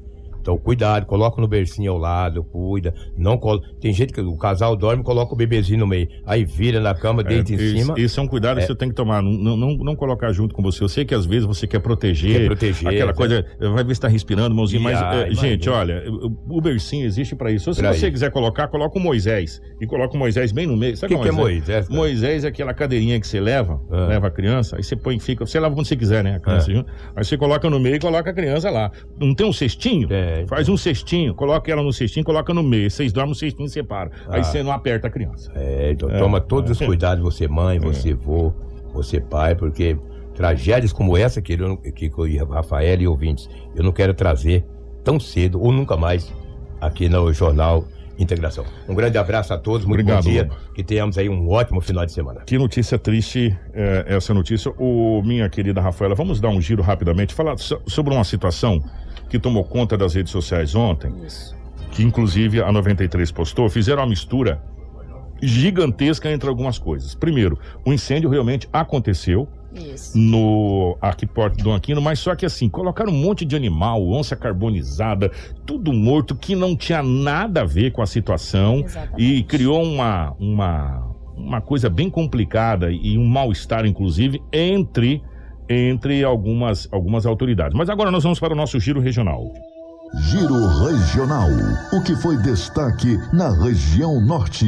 Então, cuidado, coloca no bercinho ao lado, cuida. Não colo... Tem gente que o casal dorme e coloca o bebezinho no meio. Aí vira na cama, deita É, em cima. Esse é um cuidado que você tem que tomar. Não, não, não colocar junto com você. Eu sei que às vezes você quer proteger. Quer proteger, Aquela né? coisa, vai ver se tá respirando, mãozinho. Mas, Ah, é, imagina. gente, olha, o o bercinho existe pra isso. Se Pra você isso. quiser colocar, coloca o Moisés. E coloca o Moisés bem no meio. O Sabe que, que é Moisés? Moisés? cara? Moisés é aquela cadeirinha que você leva, Ah. leva a criança, aí você põe, fica, você leva onde você quiser, né? A criança É. junto. Aí você coloca no meio e coloca a criança lá. Não tem um cestinho? Tem. Faz um cestinho, coloca ela no cestinho, coloca no meio. Vocês dormem no cestinho e separam. Aí Ah. você não aperta a criança. É, então É, toma todos os é. cuidados, você mãe, você vô, você pai, porque tragédias como essa que, eu, que, que o Rafael e ouvintes, eu não quero trazer tão cedo ou nunca mais aqui no Jornal Integração. Um grande abraço a todos, muito Obrigado, bom dia, Lobo. que tenhamos aí um ótimo final de semana. Que notícia triste é, essa notícia. O minha querida Rafaela, vamos dar um giro rapidamente, falar so- sobre uma situação que tomou conta das redes sociais ontem, Isso. que inclusive a 93 postou, fizeram uma mistura gigantesca entre algumas coisas. Primeiro, o incêndio realmente aconteceu Isso. no aqui do Aquino, mas só que assim, colocaram um monte de animal, onça carbonizada, tudo morto que não tinha nada a ver com a situação Exatamente. e criou uma uma uma coisa bem complicada e um mal-estar inclusive entre entre algumas algumas autoridades. Mas agora nós vamos para o nosso giro regional. Giro Regional. O que foi destaque na região norte?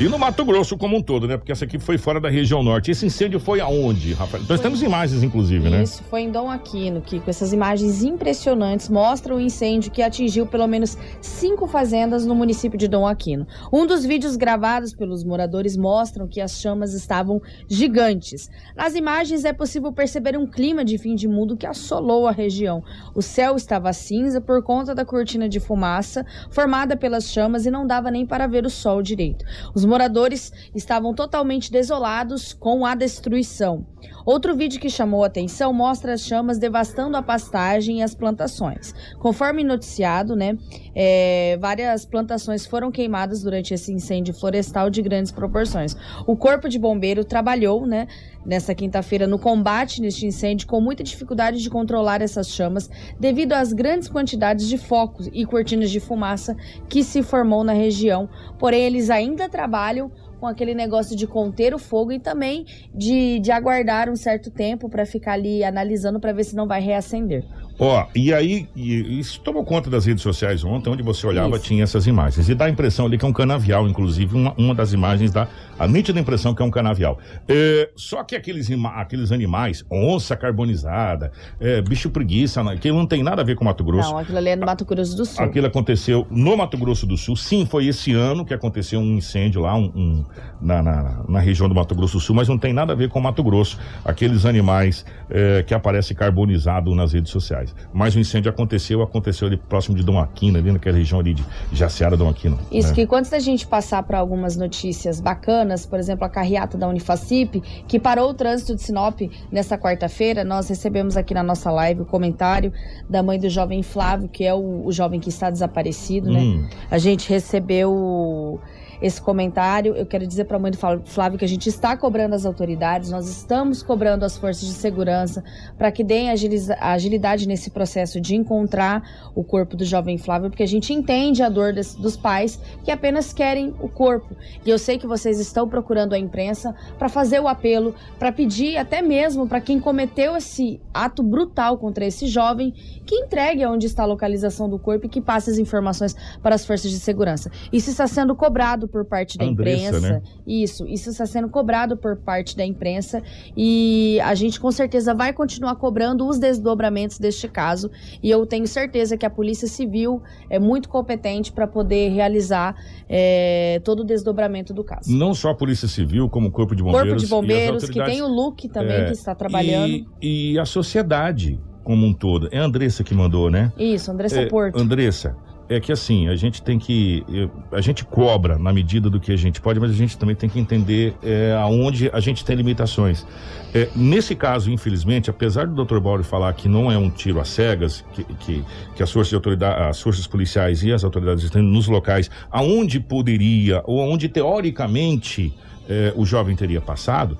E no Mato Grosso como um todo, né? Porque essa aqui foi fora da região norte. Esse incêndio foi aonde, Rafael? Nós temos imagens, inclusive, né? Isso, foi em Dom Aquino, que com essas imagens impressionantes mostram o incêndio que atingiu pelo menos cinco fazendas no município de Dom Aquino. Um dos vídeos gravados pelos moradores mostram que as chamas estavam gigantes. Nas imagens é possível perceber um clima de fim de mundo que assolou a região. O céu estava cinza por conta da cortina de fumaça formada pelas chamas e não dava nem para ver o sol direito. Os moradores estavam totalmente desolados com a destruição. Outro vídeo que chamou atenção mostra as chamas devastando a pastagem e as plantações. Conforme noticiado, né, é, várias plantações foram queimadas durante esse incêndio florestal de grandes proporções. O corpo de bombeiro trabalhou, né, nessa quinta-feira no combate neste incêndio com muita dificuldade de controlar essas chamas devido às grandes quantidades de focos e cortinas de fumaça que se formou na região. Porém, eles ainda trabalham com aquele negócio de conter o fogo e também de, de aguardar um certo tempo para ficar ali analisando para ver se não vai reacender. Ó, e aí, e, isso tomou conta das redes sociais ontem, onde você olhava, isso. tinha essas imagens. E dá a impressão ali que é um canavial, inclusive, uma, uma das imagens dá a nítida impressão que é um canavial. É, só que aqueles, aqueles animais, onça carbonizada, é, bicho preguiça, aquilo não tem nada a ver com Mato Grosso. Não, aquilo ali é no Mato Grosso do Sul. Aquilo aconteceu no Mato Grosso do Sul. Sim, foi esse ano que aconteceu um incêndio lá, um, um na, na, na, região do Mato Grosso do Sul, mas não tem nada a ver com Mato Grosso. Aqueles animais é, que aparecem carbonizados nas redes sociais. Mas o incêndio aconteceu, aconteceu ali próximo de Dom Aquino, ali naquela região ali de Jaciara, Dom Aquino. Isso né? que antes da gente passar para algumas notícias bacanas, por exemplo, a carreata da Unifacip, que parou o trânsito de Sinop nesta quarta-feira, nós recebemos aqui na nossa live o comentário da mãe do jovem Flávio, que é o, o jovem que está desaparecido, né? Hum. A gente recebeu esse comentário. Eu quero dizer para a mãe do Flávio que a gente está cobrando as autoridades, nós estamos cobrando as forças de segurança para que deem agilidade nesse processo de encontrar o corpo do jovem Flávio, porque a gente entende a dor dos pais que apenas querem o corpo. E eu sei que vocês estão procurando a imprensa para fazer o apelo, para pedir até mesmo para quem cometeu esse ato brutal contra esse jovem que entregue onde está a localização do corpo e que passe as informações para as forças de segurança. Isso está sendo cobrado por parte da Andressa, imprensa. Né? Isso, isso está sendo cobrado por parte da imprensa e a gente com certeza vai continuar cobrando os desdobramentos deste caso. E eu tenho certeza que a Polícia Civil é muito competente para poder realizar é, todo o desdobramento do caso. Não só a Polícia Civil, como o Corpo de Bombeiros. Corpo de Bombeiros, que tem o Luke também é, que está trabalhando. E, e a sociedade como um todo. É a Andressa que mandou, né? Isso, Andressa é, Porto. Andressa, é que assim, a gente tem que. A gente cobra na medida do que a gente pode, mas a gente também tem que entender é, aonde a gente tem limitações. É, nesse caso, infelizmente, apesar do Dr. Bauri falar que não é um tiro às cegas, que, que, que as, forças as forças policiais e as autoridades estão nos locais aonde poderia, ou aonde teoricamente é, o jovem teria passado,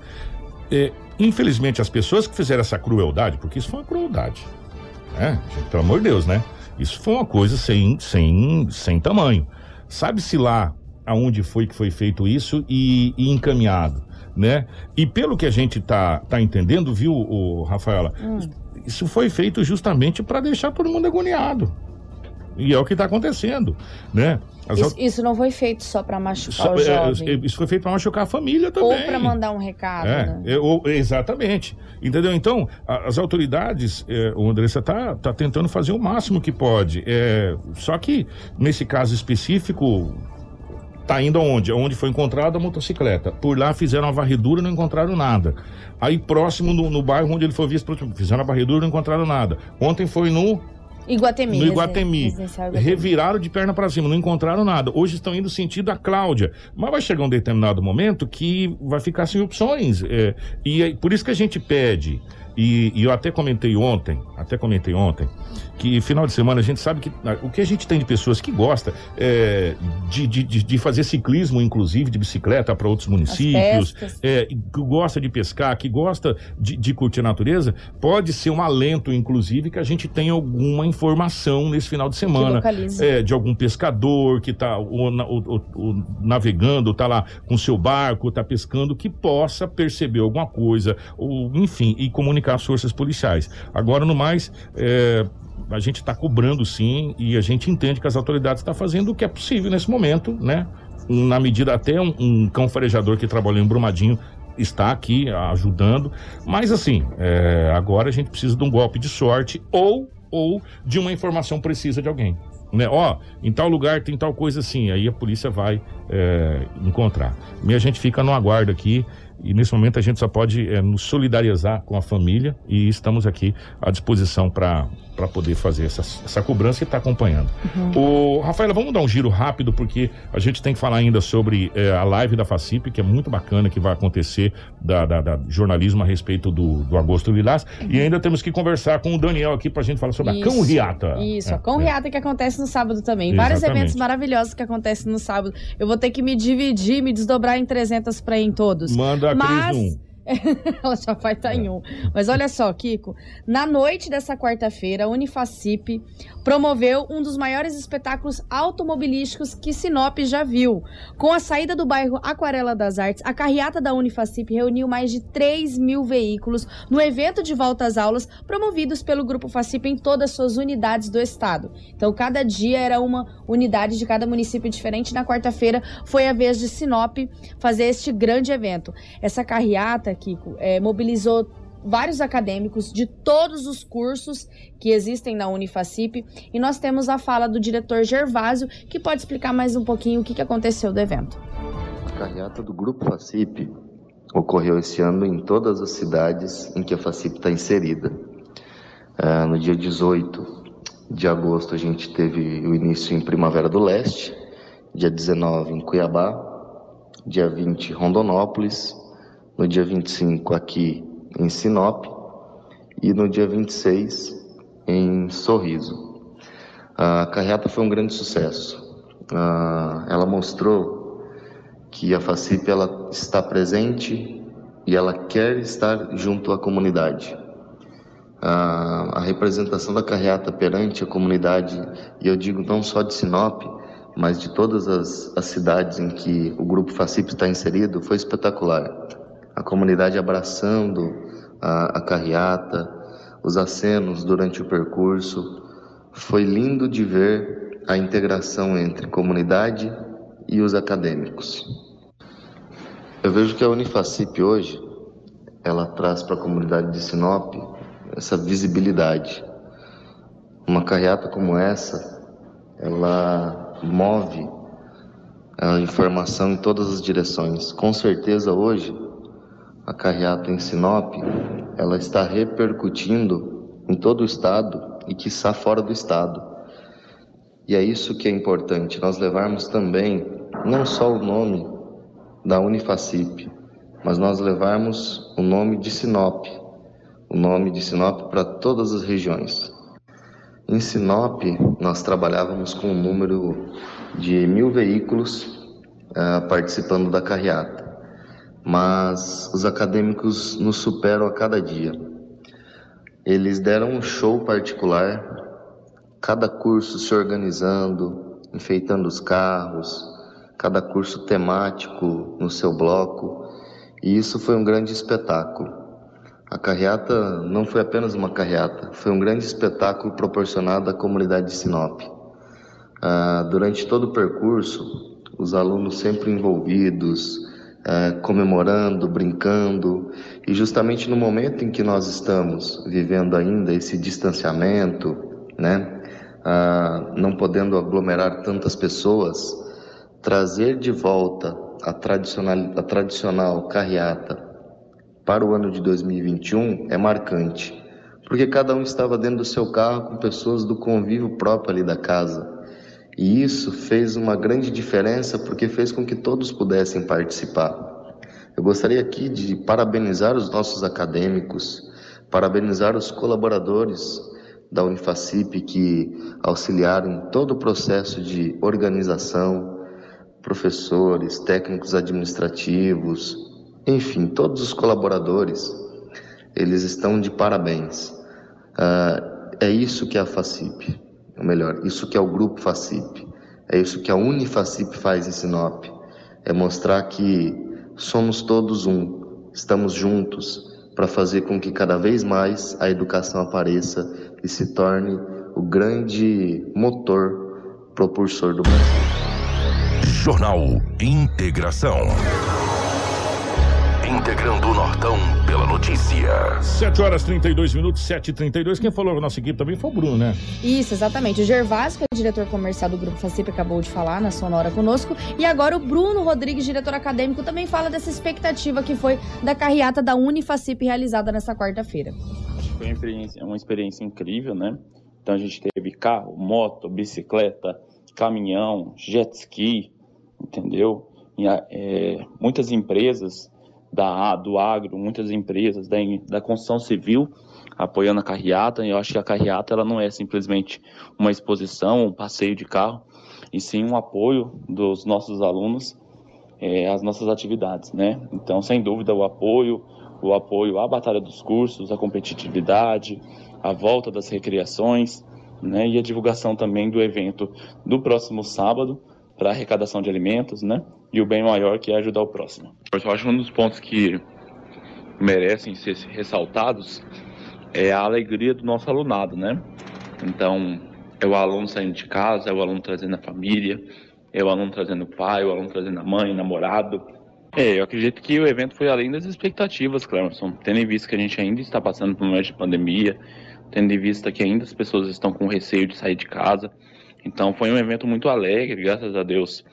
é, infelizmente as pessoas que fizeram essa crueldade, porque isso foi uma crueldade, né? Pelo amor de Deus, né? Isso foi uma coisa sem, sem, sem tamanho. Sabe-se lá aonde foi que foi feito isso e, e, encaminhado, né? E pelo que a gente tá, tá entendendo, viu, o Rafaela, hum. isso foi feito justamente para deixar todo mundo agoniado. E é o que está acontecendo, né? Isso, isso, não foi feito só para machucar só, o é, jovem. É, isso foi feito para machucar a família também. Ou para mandar um recado, é, né? é, ou, exatamente. Entendeu? Então, as autoridades, é, o Andressa está tá tentando fazer o máximo que pode. É, só que, nesse caso específico, tá indo aonde? Onde foi encontrada a motocicleta. Por lá fizeram a varredura e não encontraram nada. Aí próximo no, no bairro onde ele foi visto, fizeram a varredura e não encontraram nada. Ontem foi no Iguatemi. No Iguatemi. Iguatemi. Reviraram de perna para cima, não encontraram nada. Hoje estão indo sentido a Cláudia. Mas vai chegar um determinado momento que vai ficar sem opções. É, e é por isso que a gente pede e, e, eu até comentei ontem, até comentei ontem, que final de semana a gente sabe que ah, o que a gente tem de pessoas que gosta é, de, de, de, fazer ciclismo, inclusive de bicicleta para outros municípios, é, que gosta de pescar, que gosta de, de, curtir a natureza, pode ser um alento, inclusive, que a gente tenha alguma informação nesse final de semana. É, de algum pescador que está navegando, está lá com seu barco, está pescando, que possa perceber alguma coisa, ou enfim, e comunicar comunicar as forças policiais. Agora, no mais, é, a gente está cobrando sim e a gente entende que as autoridades estão tá fazendo o que é possível nesse momento, né? Na medida até um, um cão farejador que trabalhou em Brumadinho está aqui ajudando, mas assim, é, agora a gente precisa de um golpe de sorte ou ou de uma informação precisa de alguém né? Ó, em tal lugar tem tal coisa assim, aí a polícia vai é, encontrar. E a gente fica no aguardo aqui e nesse momento a gente só pode é, nos solidarizar com a família e estamos aqui à disposição para para poder fazer essa, essa cobrança e estar tá acompanhando. Uhum. O Rafaela, vamos dar um giro rápido porque a gente tem que falar ainda sobre é, a live da FACIP, que é muito bacana, que vai acontecer da, da, da jornalismo a respeito do, do Agosto Lilás. Uhum. E ainda temos que conversar com o Daniel aqui para a gente falar sobre Isso. a Cão Riata. Isso, é, a Cão é. Riata que acontece no sábado também. Exatamente. Vários eventos maravilhosos que acontecem no sábado. Eu vou ter que me dividir, me desdobrar em 300 para ir em todos. Manda a Mas... Cris um. Ela já vai estar tá em um. Mas olha só, Kiko. Na noite dessa quarta-feira, a Unifacip promoveu um dos maiores espetáculos automobilísticos que Sinop já viu. Com a saída do bairro Aquarela das Artes, a carreata da Unifacip reuniu mais de 3 mil veículos no evento de volta às aulas promovidos pelo Grupo Facip em todas as suas unidades do estado. Então, cada dia era uma unidade de cada município diferente. Na quarta-feira foi a vez de Sinop fazer este grande evento. Essa carreata, Kiko, é, mobilizou vários acadêmicos de todos os cursos que existem na Unifacip e nós temos a fala do diretor Gervásio que pode explicar mais um pouquinho o que, aconteceu do evento. A carreata do Grupo Facip ocorreu esse ano em todas as cidades em que a Facip está inserida. É, no dia 18 de agosto a gente teve o início em Primavera do Leste, dia 19 em Cuiabá, dia 20 Rondonópolis, no dia 25 aqui em Sinop, e no dia 26 em Sorriso. A carreata foi um grande sucesso. ela mostrou que a FACIP ela está presente e ela quer estar junto à comunidade. a representação da carreata perante a comunidade, e eu digo não só de Sinop, mas de todas as, as cidades em que o grupo FACIP está inserido, foi espetacular a comunidade abraçando a, a carreata, os acenos durante o percurso. Foi lindo de ver a integração entre comunidade e os acadêmicos. Eu vejo que a Unifacip hoje ela traz para a comunidade de Sinop essa visibilidade. Uma carreata como essa, ela move a informação em todas as direções. Com certeza hoje a carreata em Sinop, ela está repercutindo em todo o estado e que está fora do estado. E é isso que é importante, nós levarmos também não só o nome da Unifacip, mas nós levarmos o nome de Sinop, o nome de Sinop para todas as regiões. Em Sinop, nós trabalhávamos com um número de mil veículos uh, participando da carreata mas os acadêmicos nos superam a cada dia. Eles deram um show particular, cada curso se organizando, enfeitando os carros, cada curso temático no seu bloco, e isso foi um grande espetáculo. A carreata não foi apenas uma carreata, foi um grande espetáculo proporcionado à comunidade de Sinop. Ah, durante todo o percurso, os alunos sempre envolvidos, é, comemorando, brincando, e justamente no momento em que nós estamos vivendo ainda esse distanciamento, né, ah, não podendo aglomerar tantas pessoas, trazer de volta a tradicional, a tradicional carreata para o ano de 2021 é marcante, porque cada um estava dentro do seu carro com pessoas do convívio próprio ali da casa. E isso fez uma grande diferença porque fez com que todos pudessem participar. Eu gostaria aqui de parabenizar os nossos acadêmicos, parabenizar os colaboradores da Unifacip que auxiliaram em todo o processo de organização, professores, técnicos administrativos, enfim, todos os colaboradores, eles estão de parabéns. Uh, é isso que é a FACIP ou melhor, isso que é o Grupo FACIP, é isso que a Unifacip faz em Sinop, é mostrar que somos todos um, estamos juntos para fazer com que cada vez mais a educação apareça e se torne o grande motor propulsor do Brasil. Jornal Integração. Integrando o Nortão pela notícia. 7 horas 32 minutos, 7 e 32 Quem falou na nossa equipe também foi o Bruno, né? Isso, exatamente. O Gervásio, que é o diretor comercial do Grupo Facip, acabou de falar na Sonora conosco. E agora o Bruno Rodrigues, diretor acadêmico, também fala dessa expectativa que foi da carreata da Unifacip realizada nessa quarta-feira. Foi uma experiência, uma experiência incrível, né? Então a gente teve carro, moto, bicicleta, caminhão, jet ski, entendeu? E, é, muitas empresas da, do agro, muitas empresas da, da construção civil apoiando a carreata. E eu acho que a carreata ela não é simplesmente uma exposição, um passeio de carro, e sim um apoio dos nossos alunos é, às nossas atividades, né? Então, sem dúvida, o apoio, o apoio à batalha dos cursos, à competitividade, a volta das recreações, né? E a divulgação também do evento do próximo sábado para arrecadação de alimentos, né? E o bem maior que é ajudar o próximo. Eu acho que um dos pontos que merecem ser ressaltados é a alegria do nosso alunado, né? Então, é o aluno saindo de casa, é o aluno trazendo a família, é o aluno trazendo o pai, é o aluno trazendo a mãe, namorado. É, eu acredito que o evento foi além das expectativas, Clemerson. Tendo em vista que a gente ainda está passando por um momento de pandemia, tendo em vista que ainda as pessoas estão com receio de sair de casa. Então foi um evento muito alegre, graças a Deus,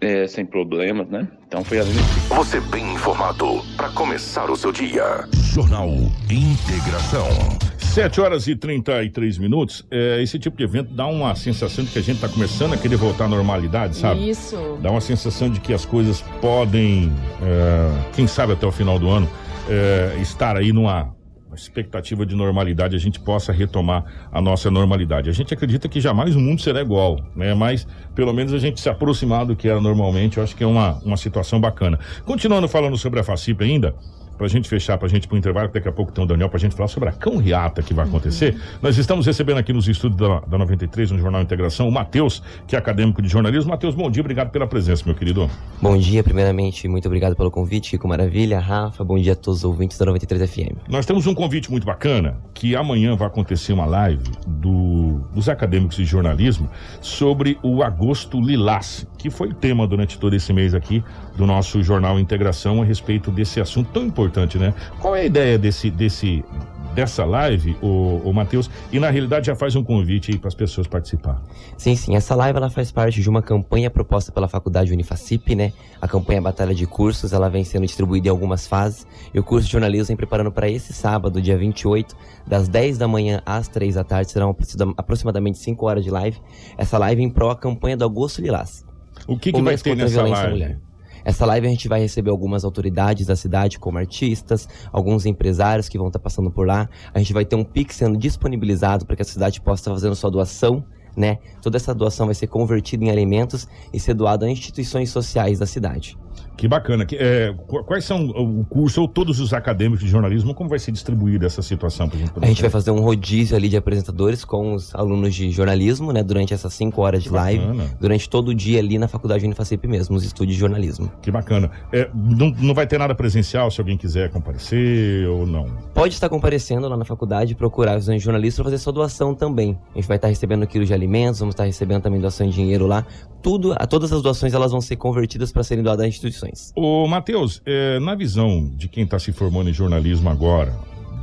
é, sem problemas, né? Então foi além. Você bem informado para começar o seu dia. Jornal Integração. 7 horas e 33 minutos. É, esse tipo de evento dá uma sensação de que a gente está começando a querer voltar à normalidade, sabe? Isso. Dá uma sensação de que as coisas podem, é, quem sabe até o final do ano, é, estar aí numa expectativa de normalidade, a gente possa retomar a nossa normalidade. A gente acredita que jamais o mundo será igual, né? Mas pelo menos a gente se aproximar do que era normalmente, eu acho que é uma, uma situação bacana. Continuando falando sobre a FACIP ainda, para a gente fechar, para a gente ir para o intervalo, daqui a pouco tem o Daniel para a gente falar sobre a cão riata que vai acontecer. Uhum. Nós estamos recebendo aqui nos estúdios da, da 93, no Jornal Integração, o Matheus, que é acadêmico de jornalismo. Matheus, bom dia, obrigado pela presença, meu querido. Bom dia, primeiramente, muito obrigado pelo convite, Kiko Maravilha, Rafa, bom dia a todos os ouvintes da 93 FM. Nós temos um convite muito bacana, que amanhã vai acontecer uma live do, dos acadêmicos de jornalismo sobre o Agosto Lilás, que foi tema durante todo esse mês aqui do nosso Jornal Integração a respeito desse assunto tão importante, né? Qual é a ideia desse, desse, dessa live, o, o Matheus? E na realidade já faz um convite para as pessoas participar. Sim, sim. Essa live ela faz parte de uma campanha proposta pela Faculdade Unifacip, né? A campanha Batalha de Cursos, ela vem sendo distribuída em algumas fases. E o curso de jornalismo vem preparando para esse sábado, dia 28, das 10 da manhã às 3 da tarde. Serão aproximadamente 5 horas de live. Essa live em pró a campanha do Augusto Lilás. O que, que vai ter nessa live? Essa live a gente vai receber algumas autoridades da cidade, como artistas, alguns empresários que vão estar passando por lá. A gente vai ter um Pix sendo disponibilizado para que a cidade possa estar fazendo sua doação né? Toda essa doação vai ser convertida em alimentos e ser doada a instituições sociais da cidade. Que bacana. É, quais são o curso ou todos os acadêmicos de jornalismo? Como vai ser distribuída essa situação? Pra gente a gente vai fazer um rodízio ali de apresentadores com os alunos de jornalismo, né? Durante essas cinco horas de que live. Durante todo o dia ali na Faculdade Unifacip mesmo, nos estúdios de jornalismo. Que bacana. É, não, não vai ter nada presencial se alguém quiser comparecer ou não? Pode estar comparecendo lá na faculdade, procurar os jornalistas para fazer sua doação também. A gente vai estar recebendo quilos de alimentos, vamos estar recebendo também doação de dinheiro lá. Tudo, todas as doações elas vão ser convertidas para serem doadas a instituições. Ô, Matheus, é, na visão de quem está se formando em jornalismo agora,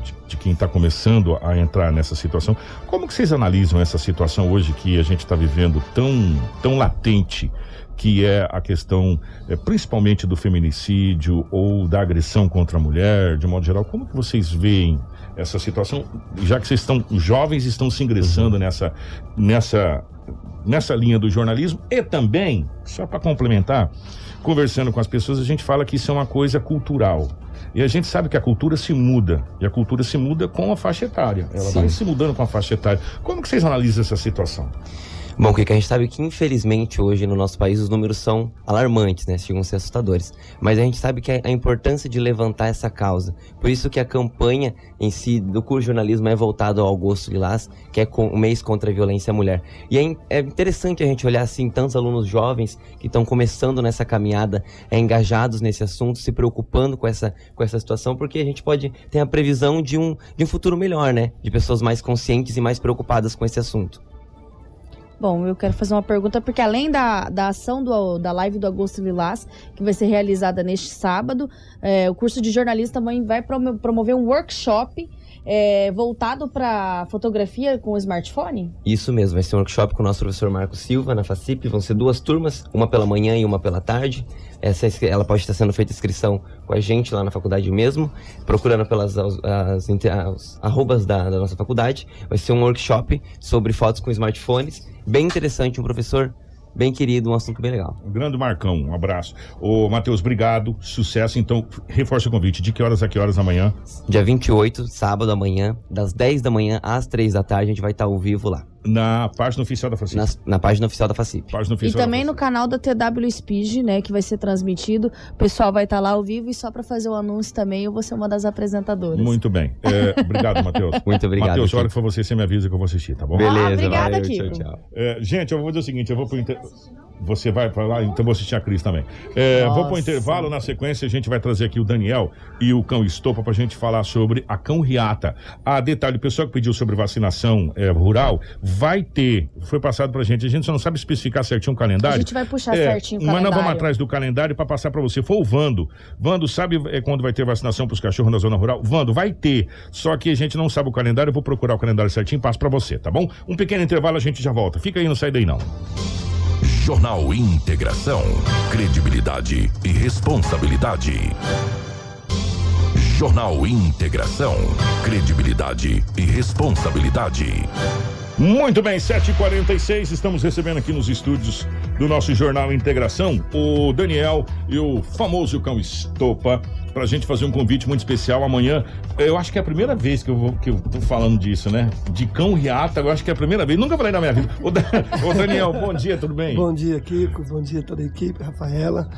de, de quem está começando a entrar nessa situação, como que vocês analisam essa situação hoje que a gente está vivendo tão, tão latente? que é a questão é, principalmente do feminicídio ou da agressão contra a mulher, de modo geral. Como que vocês veem essa situação, já que vocês estão jovens estão se ingressando uhum. nessa, nessa, nessa linha do jornalismo e também, só para complementar, conversando com as pessoas, a gente fala que isso é uma coisa cultural. E a gente sabe que a cultura se muda. E a cultura se muda com a faixa etária. Ela Sim. vai se mudando com a faixa etária. Como que vocês analisam essa situação? Bom, que a gente sabe é que infelizmente hoje no nosso país os números são alarmantes, né? Chegam a ser assustadores. Mas a gente sabe que a importância de levantar essa causa. Por isso que a campanha em si do curso jornalismo é voltado ao Agosto Lilás, que é o mês contra a violência à mulher. E é, é interessante a gente olhar assim tantos alunos jovens que estão começando nessa caminhada, é, engajados nesse assunto, se preocupando com essa, com essa situação, porque a gente pode ter a previsão de um, de um futuro melhor, né? De pessoas mais conscientes e mais preocupadas com esse assunto. Bom, eu quero fazer uma pergunta, porque além da, da ação do, da live do Agosto Lilás, que vai ser realizada neste sábado, é, o curso de jornalismo também vai promover um workshop é, voltado para fotografia com smartphone? Isso mesmo, vai ser um workshop com o nosso professor Marco Silva na FACIP. Vão ser duas turmas, uma pela manhã e uma pela tarde. Essa, ela pode estar sendo feita inscrição com a gente lá na faculdade mesmo, procurando pelas as, as, as arrobas da, da nossa faculdade. Vai ser um workshop sobre fotos com smartphones bem interessante, um professor bem querido, um assunto bem legal. Um grande Marcão, um abraço. Ô, Matheus, obrigado, sucesso. Então, reforça o convite. De que horas a que horas amanhã? Dia 28, sábado amanhã, das 10 da manhã às 3 da tarde, a gente vai estar ao vivo lá. Na página oficial da FACIP. Na, na página oficial da FACIP. Página oficial e também no canal da TW Speed, né, que vai ser transmitido. O pessoal vai estar lá ao vivo e só para fazer o anúncio também, eu vou ser uma das apresentadoras. Muito bem. É, obrigado, Matheus. Muito obrigado. Matheus, a hora que for você, você me avisa que eu vou assistir, tá bom? Beleza. Ah, obrigada, valeu, Tchau, tchau. É, gente, eu vou fazer o seguinte, eu vou pro inter... Você vai para lá, então vou assistir a Cris também. É, vou para o intervalo, na sequência a gente vai trazer aqui o Daniel e o Cão Estopa para a gente falar sobre a Cão Riata. Ah, detalhe, o pessoal que pediu sobre vacinação é, rural vai ter, foi passado para a gente, a gente só não sabe especificar certinho o calendário. A gente vai puxar é, certinho o calendário. Mas nós vamos atrás do calendário para passar para você. Foi o Vando. Vando, sabe é, quando vai ter vacinação para os cachorros na zona rural? Vando, vai ter. Só que a gente não sabe o calendário, eu vou procurar o calendário certinho e passo para você, tá bom? Um pequeno intervalo, a gente já volta. Fica aí, não sai daí não. Jornal Integração. Credibilidade e responsabilidade. Jornal Integração. Credibilidade e responsabilidade. Muito bem, 7h46, estamos recebendo aqui nos estúdios do nosso Jornal Integração o Daniel e o famoso Cão Estopa pra gente fazer um convite muito especial amanhã. Eu acho que é a primeira vez que eu, vou, que eu tô falando disso, né? De cão riata, eu acho que é a primeira vez. Nunca falei na minha vida. Ô Daniel, bom dia, tudo bem? Bom dia, Kiko. Bom dia a toda a equipe, Rafaela.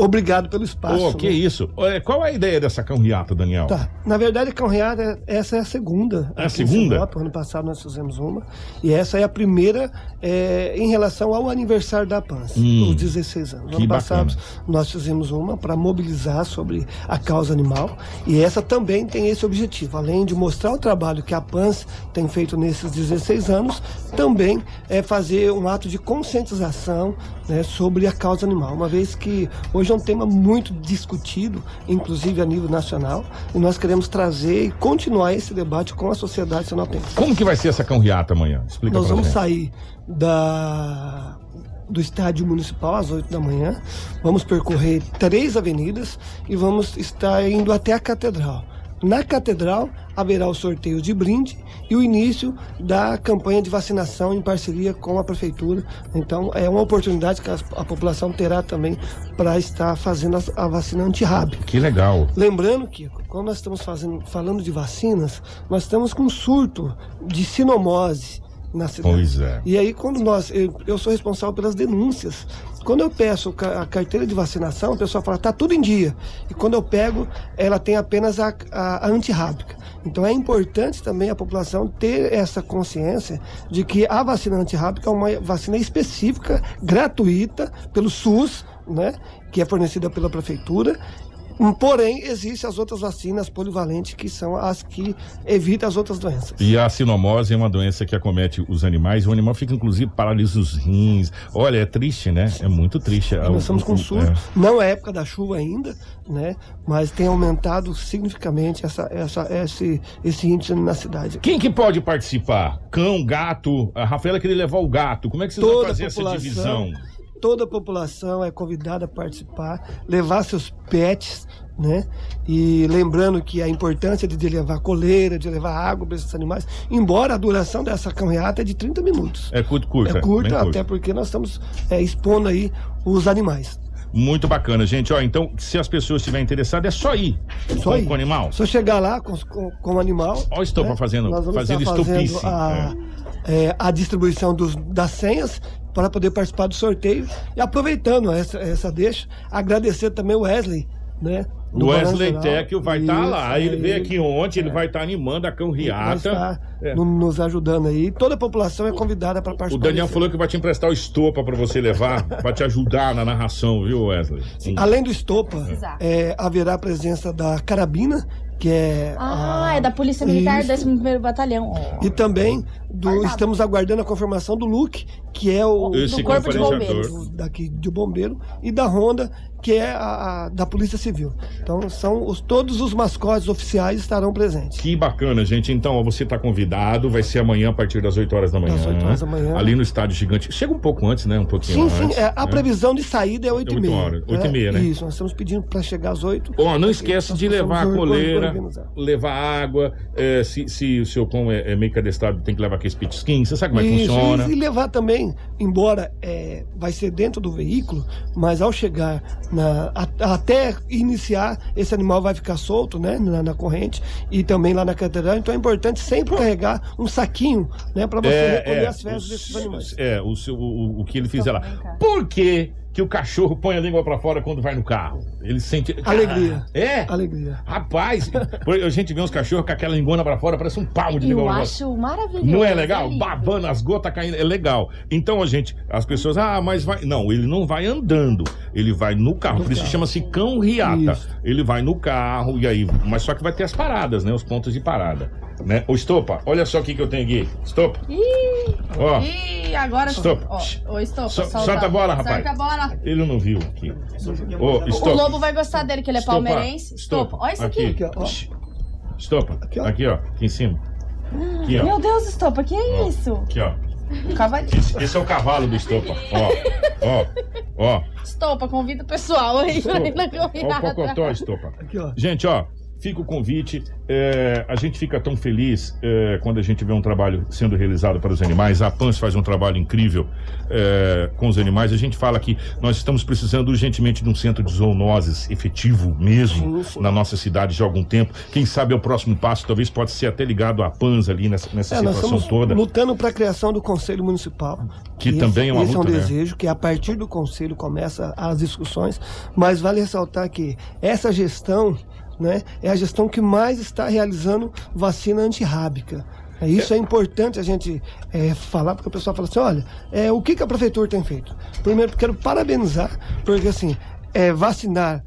Obrigado pelo espaço. Oh, que né? isso. Qual é a ideia dessa cão riata, Daniel? Tá. Na verdade, cão riata, essa é a segunda. É a segunda? Sinop, ano passado nós fizemos uma. E essa é a primeira é, em relação ao aniversário da PANS, hum, os 16 anos. ano passado nós fizemos uma para mobilizar sobre a causa animal. E essa também tem esse objetivo. Além de mostrar o trabalho que a PANS tem feito nesses 16 anos, também é fazer um ato de conscientização né, sobre a causa animal. Uma vez que hoje é um tema muito discutido, inclusive a nível nacional, e nós queremos trazer e continuar esse debate com a sociedade sinopense. Como que vai ser essa cão-riata amanhã? Explica Nós vamos sair da do estádio municipal às 8 da manhã. Vamos percorrer três avenidas e vamos estar indo até a catedral. Na catedral haverá o sorteio de brinde e o início da campanha de vacinação em parceria com a prefeitura. Então é uma oportunidade que a, a população terá também para estar fazendo a, a vacina antirrábica. Que legal. Lembrando que quando nós estamos fazendo, falando de vacinas, nós estamos com um surto de sinomose na cidade. Pois é. E aí, quando nós. Eu, eu sou responsável pelas denúncias. Quando eu peço a carteira de vacinação, a pessoa fala, tá tudo em dia. E quando eu pego, ela tem apenas a, a, a antirrábica. Então é importante também a população ter essa consciência de que a vacina antirrábica é uma vacina específica, gratuita, pelo SUS, né? Que é fornecida pela prefeitura Porém, existem as outras vacinas polivalentes que são as que evitam as outras doenças. E a sinomose é uma doença que acomete os animais. O animal fica, inclusive, paralisa os rins. Olha, é triste, né? É muito triste. E nós estamos com surto. É. Não é época da chuva ainda, né? Mas tem aumentado significativamente essa, essa, esse, esse índice na cidade. Quem que pode participar? Cão, gato? A Rafaela queria levar o gato. Como é que vocês Toda vão fazer essa divisão? Toda a população é convidada a participar, levar seus pets, né? E lembrando que a importância de levar coleira, de levar água para esses animais, embora a duração dessa caminhada é de 30 minutos. É curto, curta. É curta, até porque nós estamos é, expondo aí os animais. Muito bacana, gente. Ó, então, se as pessoas estiverem interessadas, é só ir. Só com, ir. Com o animal. Só chegar lá com, com, com o animal. O estopa né? fazendo, fazendo estupice. A, é, a distribuição dos, das senhas para poder participar do sorteio. E aproveitando essa, essa deixa, agradecer também o Wesley, né? O Wesley Tecchio vai estar tá lá. Ele veio aqui ontem, é. ele vai estar tá animando a Cão É. nos ajudando aí. Toda a população é convidada para participar. O Daniel falou que vai te emprestar o estopa para você levar, para te ajudar na narração, viu, Wesley? Sim. Além do estopa, é, haverá a presença da carabina, que é. Ah, a... é da Polícia Militar do 11 Batalhão. E também do, estamos aguardando a confirmação do Luke, que é o Esse do Corpo de Bombeiros. Daqui de bombeiro, e da Honda, que é a, a, da Polícia Civil. Então, são os, todos os mascotes oficiais estarão presentes. Que bacana, gente. Então, você está convidado, vai ser amanhã a partir das 8 horas da manhã. Das 8 horas da manhã. Ali no Estádio Gigante. Chega um pouco antes, né? Um pouquinho sim, antes. Sim, é, a né? previsão de saída é 8 h 30 8 8 h 30 né? Isso, nós estamos pedindo para chegar às 8 Ó, oh, não esquece de levar a coleira, levar água. É, se, se o seu cão é, é meio cadestrado, tem que levar aquele skin. Você sabe como é que funciona. E levar também, embora é, vai ser dentro do veículo, mas ao chegar na, a, até iniciar, esse animal vai ficar solto, né, na, na, corrente e também lá na catedral. Então é importante sempre carregar um saquinho, né, para você é, recolher é, as fezes desses animais. É, o, seu, o, o que ele fizer lá. Por quê? Que o cachorro põe a língua para fora quando vai no carro. Ele sente. Alegria. É? Alegria. Rapaz, a gente vê uns cachorros com aquela língua para fora, parece um palmo de língua. Eu acho maravilhoso. Não é legal? É Babando as gotas caindo. É legal. Então, a gente, as pessoas, ah, mas vai. Não, ele não vai andando. Ele vai no carro. No Por isso chama-se cão riata. Isso. Ele vai no carro e aí. Mas só que vai ter as paradas, né? Os pontos de parada. Né? Ô, Estopa, olha só o que, que eu tenho aqui. Estopa. Ih, ó. Ih, agora. Estopa. Ó, ô, Estopa, so, solta, solta a bola, rapaz. Solta a bola. Ele não viu aqui. Estopa. O Lobo vai gostar dele, que ele é Estopa. palmeirense. Estopa. Olha isso aqui. aqui ó. Estopa. Aqui ó. aqui, ó. Aqui em cima. Aqui, ó. Meu Deus, Estopa, que é isso? Aqui, ó. Cavalinho. Esse, esse, é o cavalo do Estopa. Ó, ó, ó. Estopa, convida o pessoal aí pra ir na caminhada. Ó o cocotó, Estopa. Aqui, ó. Gente, ó, fica o convite. É, a gente fica tão feliz é, quando a gente vê um trabalho sendo realizado para os animais. A PANS faz um trabalho incrível é, com os animais. A gente fala que nós estamos precisando urgentemente de um centro de zoonoses efetivo mesmo na nossa cidade de algum tempo. Quem sabe é o próximo passo, talvez pode ser até ligado à PANS ali nessa, nessa é, situação toda. Lutando para a criação do Conselho Municipal. Que, também esse, é uma esse luta, é um né? desejo, que a partir do Conselho começa as discussões, mas vale ressaltar que essa gestão né, é a gestão que mais está realizando vacina antirrábica. É, isso é importante a gente é, falar, porque o pessoal fala assim, olha, é, o que, que a prefeitura tem feito? Primeiro, quero parabenizar, porque assim, é, vacinar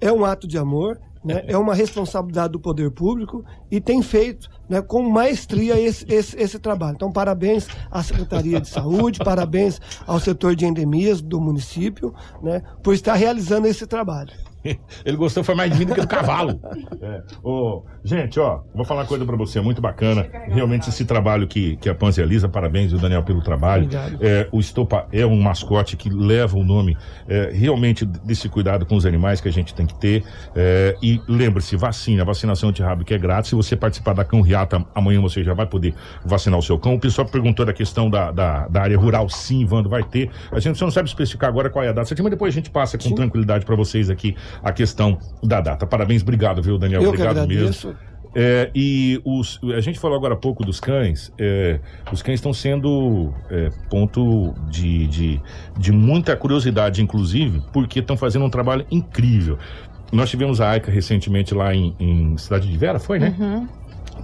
é um ato de amor, né, é uma responsabilidade do poder público e tem feito né, com maestria esse, esse, esse, trabalho. Então, parabéns à Secretaria de Saúde, parabéns ao setor de endemias do município né, por estar realizando esse trabalho. Ele gostou, foi mais de mim do que do cavalo. É. Oh, gente, ó, vou falar uma coisa pra você, muito bacana. Realmente esse trabalho que, que a Pans realiza, parabéns, o Daniel, pelo trabalho. É, o Estopa é um mascote que leva o nome é, realmente desse cuidado com os animais que a gente tem que ter. É, e lembre-se, vacina, vacinação que é grátis. Se você participar da Cão Riata, amanhã você já vai poder vacinar o seu cão. O pessoal perguntou da questão da, da, da área rural, sim, Vando, vai ter. A gente só não sabe especificar agora qual é a data, mas depois a gente passa com sim. tranquilidade para vocês aqui a questão da data. Parabéns, obrigado, viu, Daniel? Eu obrigado mesmo. É, e os, a gente falou agora há pouco dos cães. É, os cães estão sendo é, ponto de, de, de, muita curiosidade, inclusive, porque estão fazendo um trabalho incrível. Nós tivemos a AICA recentemente lá em, em Cidade de Vera, foi, né? Uhum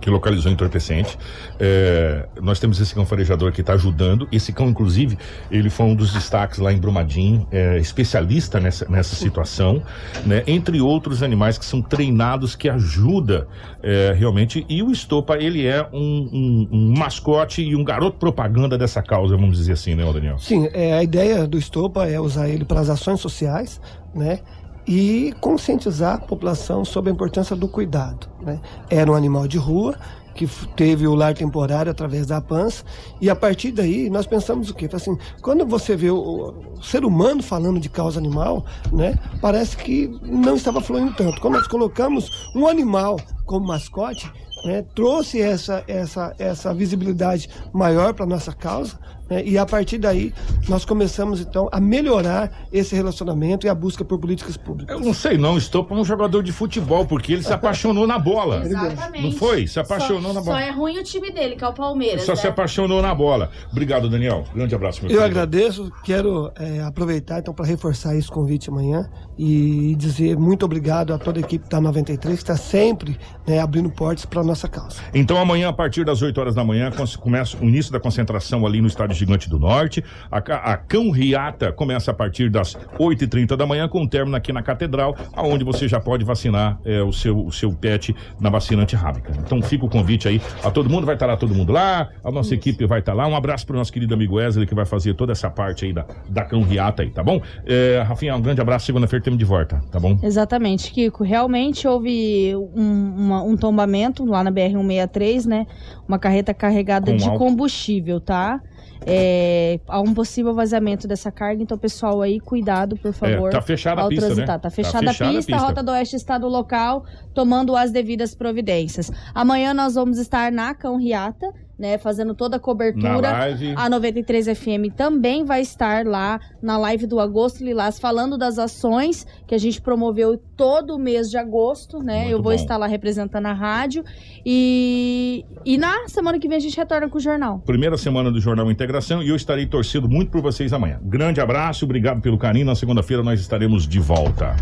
que localizou entorpecente. É, nós temos esse cão farejador que está ajudando. Esse cão, inclusive, ele foi um dos destaques lá em Brumadinho, é, especialista nessa, nessa situação, né? entre outros animais que são treinados, que ajuda é, realmente. E o Estopa, ele é um, um, um, mascote e um garoto propaganda dessa causa, vamos dizer assim, né, Daniel? Sim, é, a ideia do Estopa é usar ele para as ações sociais, né? E conscientizar a população sobre a importância do cuidado. Né? Era um animal de rua que teve o lar temporário através da PANS e a partir daí nós pensamos o quê? Assim, quando você vê o, o, ser humano falando de causa animal, né, parece que não estava fluindo tanto. Quando nós colocamos um animal como mascote, né, trouxe essa, essa, essa visibilidade maior para nossa causa, Né? E a partir daí, nós começamos então a melhorar esse relacionamento e a busca por políticas públicas. Eu não sei, não. Estou para um jogador de futebol, porque ele se apaixonou na bola. Exatamente. Não foi? Se apaixonou só, na bola. Só é ruim o time dele, que é o Palmeiras. Só né? se apaixonou na bola. Obrigado, Daniel. Grande abraço, meu Eu querido. agradeço, quero é, aproveitar então para reforçar esse convite amanhã e dizer muito obrigado a toda a equipe da 93 que está sempre né, abrindo portas para a nossa causa. Então amanhã, a partir das 8 horas da manhã, começa o início da concentração ali no Estádio Gigante do Norte. A, a Cão Riata começa a partir das 8h30 da manhã, com término aqui na Catedral, aonde você já pode vacinar é, o, seu, o seu pet na vacina antirrábica. Então fica o convite aí a todo mundo, vai estar lá todo mundo lá, a nossa equipe vai estar lá. Um abraço para o nosso querido amigo Wesley, que vai fazer toda essa parte aí da, da Cão Riata aí, tá bom? É, Rafinha, um grande abraço, segunda-feira temos de volta, tá bom? Exatamente, Kiko. Realmente houve um, uma- um tombamento lá na BR-163, né? Uma carreta carregada Com de álcool. combustível, tá? É, há um possível vazamento dessa carga, então, pessoal, aí, cuidado, por favor. É, tá fechada a pista, né? transitar. Tá Tá fechada, fechada a a, pista, a pista. Rota do Oeste está no local, tomando as devidas providências. Amanhã nós vamos estar na Cão Riata, né? Fazendo toda a Na cobertura. live. A 93 FM também vai estar lá na live do Agosto Lilás, falando das ações que a gente promoveu todo o mês de agosto, né? Muito Eu vou bom. estar lá representando a rádio. E, e na semana que vem a gente retorna com o jornal. primeira semana do Jornal Integração e eu estarei torcendo muito por vocês amanhã. Grande abraço, obrigado pelo carinho. Na segunda-feira nós estaremos de volta.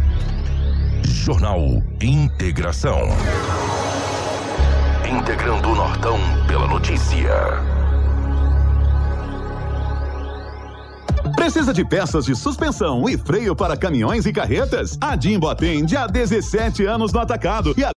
Jornal Integração. Integrando o Nortão pela notícia. Precisa de peças de suspensão e freio para caminhões e carretas? A Jimbo atende há 17 anos no atacado e a